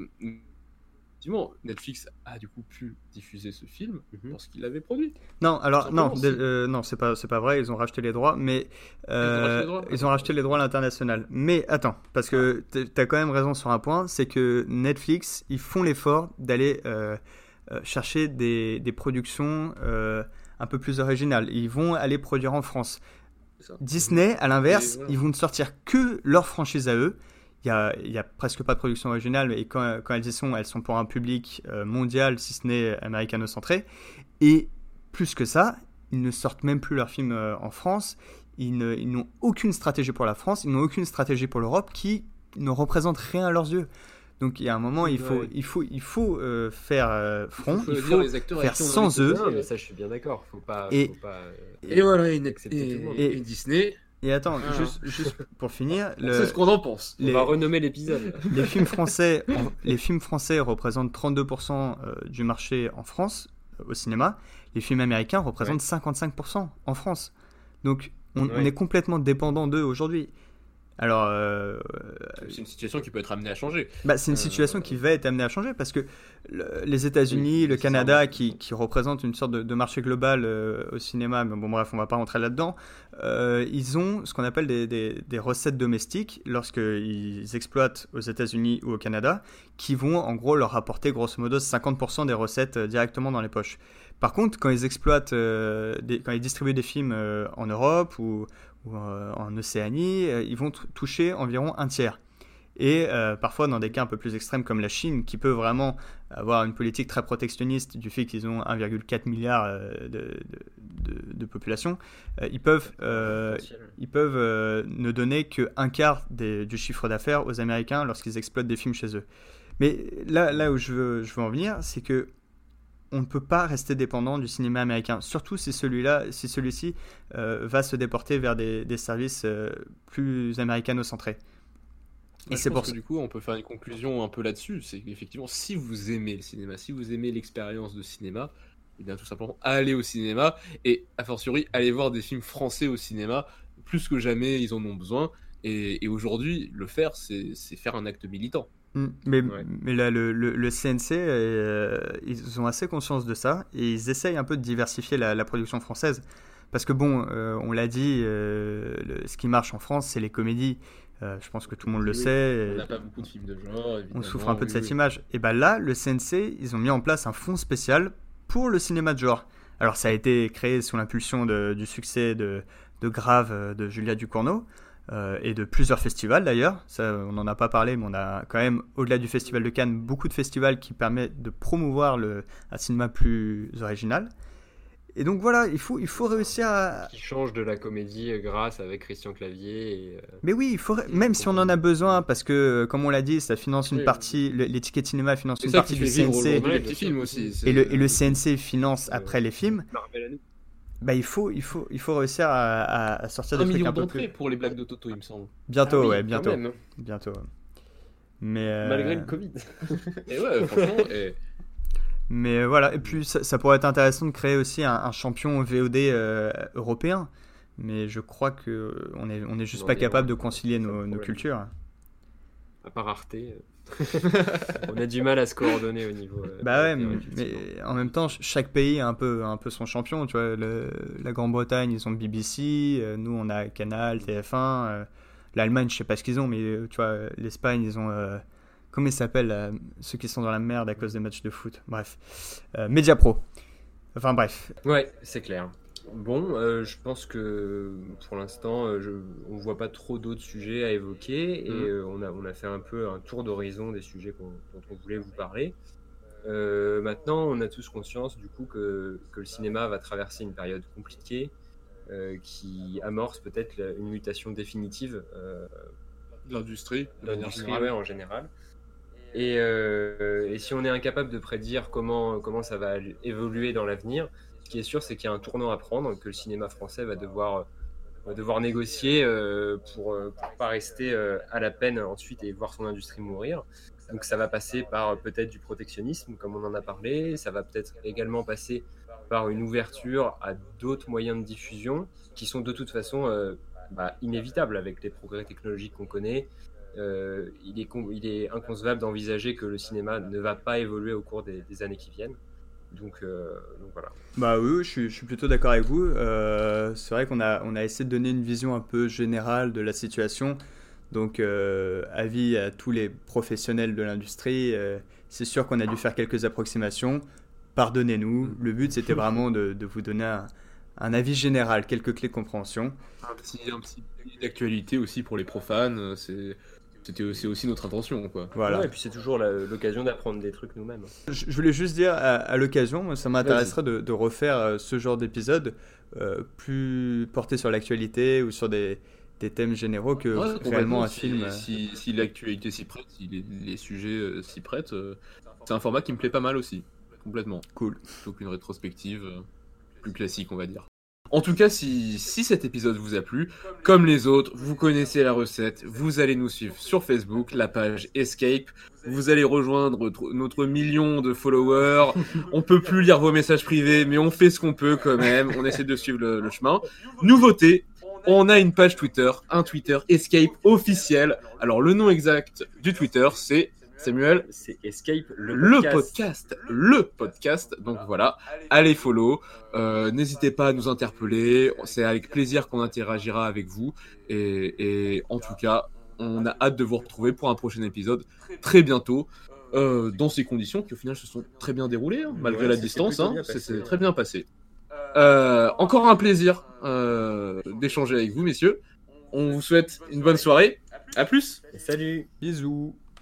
effectivement, Netflix a du coup pu diffuser ce film mhm. parce qu'il l'avait produit.
Non, alors non, euh, non, c'est pas, c'est pas vrai. Ils ont racheté les droits, mais euh, ils ont racheté les droits, à l'international. Mais attends, parce que ah. tu as quand même raison sur un point, c'est que Netflix, ils font l'effort d'aller euh, chercher des, des productions euh, un peu plus originales. Ils vont aller produire en France. Disney, à l'inverse, ils vont ne sortir que leurs franchises à eux. Il n'y a, y a, presque pas de production originale, et quand, quand, elles y sont, elles sont pour un public euh, mondial, si ce n'est américano-centré. Et plus que ça, ils ne sortent même plus leurs films en France. Ils n'ont aucune stratégie pour la France, ils n'ont aucune stratégie pour l'Europe qui ne représente rien à leurs yeux. Donc il y a un moment, il faut, il faut, il faut euh, faire euh, front, il faut, les acteurs faire sans eux.
mais ça, je suis bien d'accord. Faut pas,
et,
faut pas, euh,
et, voilà, et, et, Disney.
Et attends, ah. juste, juste, pour finir,
c'est ce qu'on en pense.
On va renommer l'épisode.
Les films français, les films français représentent 32% du marché en France au cinéma. Les films américains représentent 55% en France. Donc on, on est complètement dépendant d'eux aujourd'hui. Alors, euh,
c'est une situation qui peut être amenée à changer.
Bah, c'est une euh, situation qui va être amenée à changer parce que les États-Unis, le Canada, qui, qui, représentent une sorte de, marché global euh, au cinéma, mais bon, bref, on va pas rentrer là-dedans, ils ont ce qu'on appelle des, des, recettes domestiques lorsqu'ils exploitent aux États-Unis ou au Canada, qui vont en gros leur apporter grosso modo 50% des recettes directement dans les poches. Par contre, quand ils exploitent, quand ils distribuent des films en Europe ou, ou euh, en Océanie, euh, ils vont toucher environ un tiers. Et euh, parfois, dans des cas un peu plus extrêmes comme la Chine, qui peut vraiment avoir une politique très protectionniste du fait qu'ils ont 1,4 milliard de, population, ils peuvent, ils peuvent ne donner qu'un quart du chiffre d'affaires aux Américains lorsqu'ils exploitent des films chez eux. Mais là, là où je veux, je veux en venir, c'est que on ne peut pas rester dépendant du cinéma américain, surtout si celui-là, si celui-ci euh, va se déporter vers des, services euh, plus américano-centrés.
Et c'est pour que du coup, on peut faire une conclusion un peu là-dessus. C'est qu'effectivement, si vous aimez le cinéma, si vous aimez l'expérience de cinéma, eh bien tout simplement, allez au cinéma et a fortiori, allez voir des films français au cinéma. Plus que jamais, ils en ont besoin. et aujourd'hui, le faire, c'est faire un acte militant.
Mm. Mais, mais là, le, le, CNC, euh, ils ont assez conscience de ça et ils essayent un peu de diversifier la, production française. Parce que bon, euh, on l'a dit, euh, ce qui marche en France, c'est les comédies. je pense que tout le monde le sait.
On n'a pas beaucoup de films de genre.
On souffre un peu de cette image. Et bien là, le CNC, ils ont mis en place un fonds spécial pour le cinéma de genre. Alors ça a été créé sous l'impulsion du succès de, de Grave de Julia Ducournau. Euh, et de plusieurs festivals d'ailleurs. on n'en a pas parlé, mais on a quand même, au-delà du Festival de Cannes, beaucoup de festivals qui permettent de promouvoir le, un cinéma plus original. Et donc voilà, il faut, il faut réussir à.
Qui change de la comédie euh, grâce avec Christian Clavier. Et, euh,
Mais oui, il faut, même si on en a besoin, parce que, comme on l'a dit, ça finance une partie, le- les tickets de cinéma financent une
ça
partie du CNC.
Ouais,
Et le, et le CNC finance après les films. Bah, il faut, il faut, il faut réussir à, à- sortir
Un
des trucs un peu
d'entrées
plus.
pour les blagues de Toto, il me semble.
Bientôt,
Ah oui,
ouais, bientôt,
hein.
bientôt. Mais euh,
Malgré le Covid.
Et ouais, franchement, et-
Mais euh, voilà, et puis ça, ça pourrait être intéressant de créer aussi un, un champion VOD euh, européen. Mais je crois que on est, on est juste
Non,
pas capable
ouais,
de concilier nos, cultures.
À part Arte. euh, on a du mal à se coordonner au niveau. euh,
Bah ouais, mais, en même temps, ch- chaque pays a un peu, un peu son champion. Tu vois, Le- la Grande-Bretagne, ils ont BBC, euh, nous on a Canal, TF1. euh, L'Allemagne, je sais pas ce qu'ils ont, mais tu vois, l'Espagne, ils ont. euh, comment ils s'appellent ceux qui sont dans la merde à cause des matchs de foot? Bref, euh, Mediapro. Enfin bref,
Ouais, c'est clair. Bon, euh, je pense que pour l'instant, euh, on voit pas trop d'autres sujets à évoquer et
Mhm.
euh, on, a, on a fait un peu un tour d'horizon des sujets dont on voulait vous parler. Euh, maintenant, on a tous conscience du coup que, que le cinéma va traverser une période compliquée qui amorce peut-être une mutation définitive
l'industrie, de
l'industrie ouais, en général. Et, et si on est incapable de prédire comment, comment ça va évoluer dans l'avenir, ce qui est sûr, c'est qu'il y a un tournant à prendre, que le cinéma français va devoir, devoir négocier euh, pour ne pas rester euh, à la peine ensuite et voir son industrie mourir. Donc ça va passer par euh, peut-être du protectionnisme, comme on en a parlé, ça va peut-être également passer par une ouverture à d'autres moyens de diffusion qui sont de toute façon euh, bah, inévitables avec les progrès technologiques qu'on connaît. Euh, il, est inconcevable d'envisager que le cinéma ne va pas évoluer au cours des années qui viennent. Donc, euh, donc voilà.
Bah oui, oui, je suis, je suis plutôt d'accord avec vous. Euh, c'est vrai qu'on a, on a essayé de donner une vision un peu générale de la situation. Donc, euh, avis à tous les professionnels de l'industrie, euh, c'est sûr qu'on a dû faire quelques approximations. Pardonnez-nous. Le but, c'était vraiment de, de vous donner un, un avis général, quelques clés de compréhension.
Un petit, un petit d'actualité aussi pour les profanes. euh, C'est, c'était aussi, aussi notre intention, quoi.
Voilà.
Ouais, et puis c'est toujours l'occasion d'apprendre des trucs nous-mêmes.
Je je voulais juste dire à, à l'occasion, ça m'intéresserait de, de refaire euh, ce genre d'épisode euh, plus porté sur l'actualité ou sur des, des thèmes généraux que
Ouais,
réellement un
si,
film. euh,
Si, si l'actualité s'y prête, si les, les sujets euh, s'y prêtent, euh, c'est un format qui me plaît pas mal aussi. Complètement.
Cool.
Plutôt qu'une rétrospective euh, plus classique, on va dire. En tout cas, si, cet épisode vous a plu, comme les autres, vous connaissez la recette, vous allez nous suivre sur Facebook, la page Escape, vous allez rejoindre tr- notre million de followers, on peut plus lire vos messages privés, mais on fait ce qu'on peut quand même, on essaie de suivre le chemin. Nouveauté, on a une page Twitter, un Twitter Escape officiel. Alors le nom exact du Twitter, c'est Samuel
C'est Escape, le,
le
podcast.
podcast. le podcast. Donc voilà, allez follow. Euh, N'hésitez pas à nous interpeller. C'est avec plaisir qu'on interagira avec vous. Et, et en tout cas, on a hâte de vous retrouver pour un prochain épisode très bientôt. euh, dans ces conditions qui au final se sont très bien déroulées, hein, malgré
Ouais,
la
ça s'est
distance, hein, c'est très bien passé. Euh, encore un plaisir euh, d'échanger avec vous, messieurs. On vous souhaite une bonne soirée. À plus.
Salut
Bisous.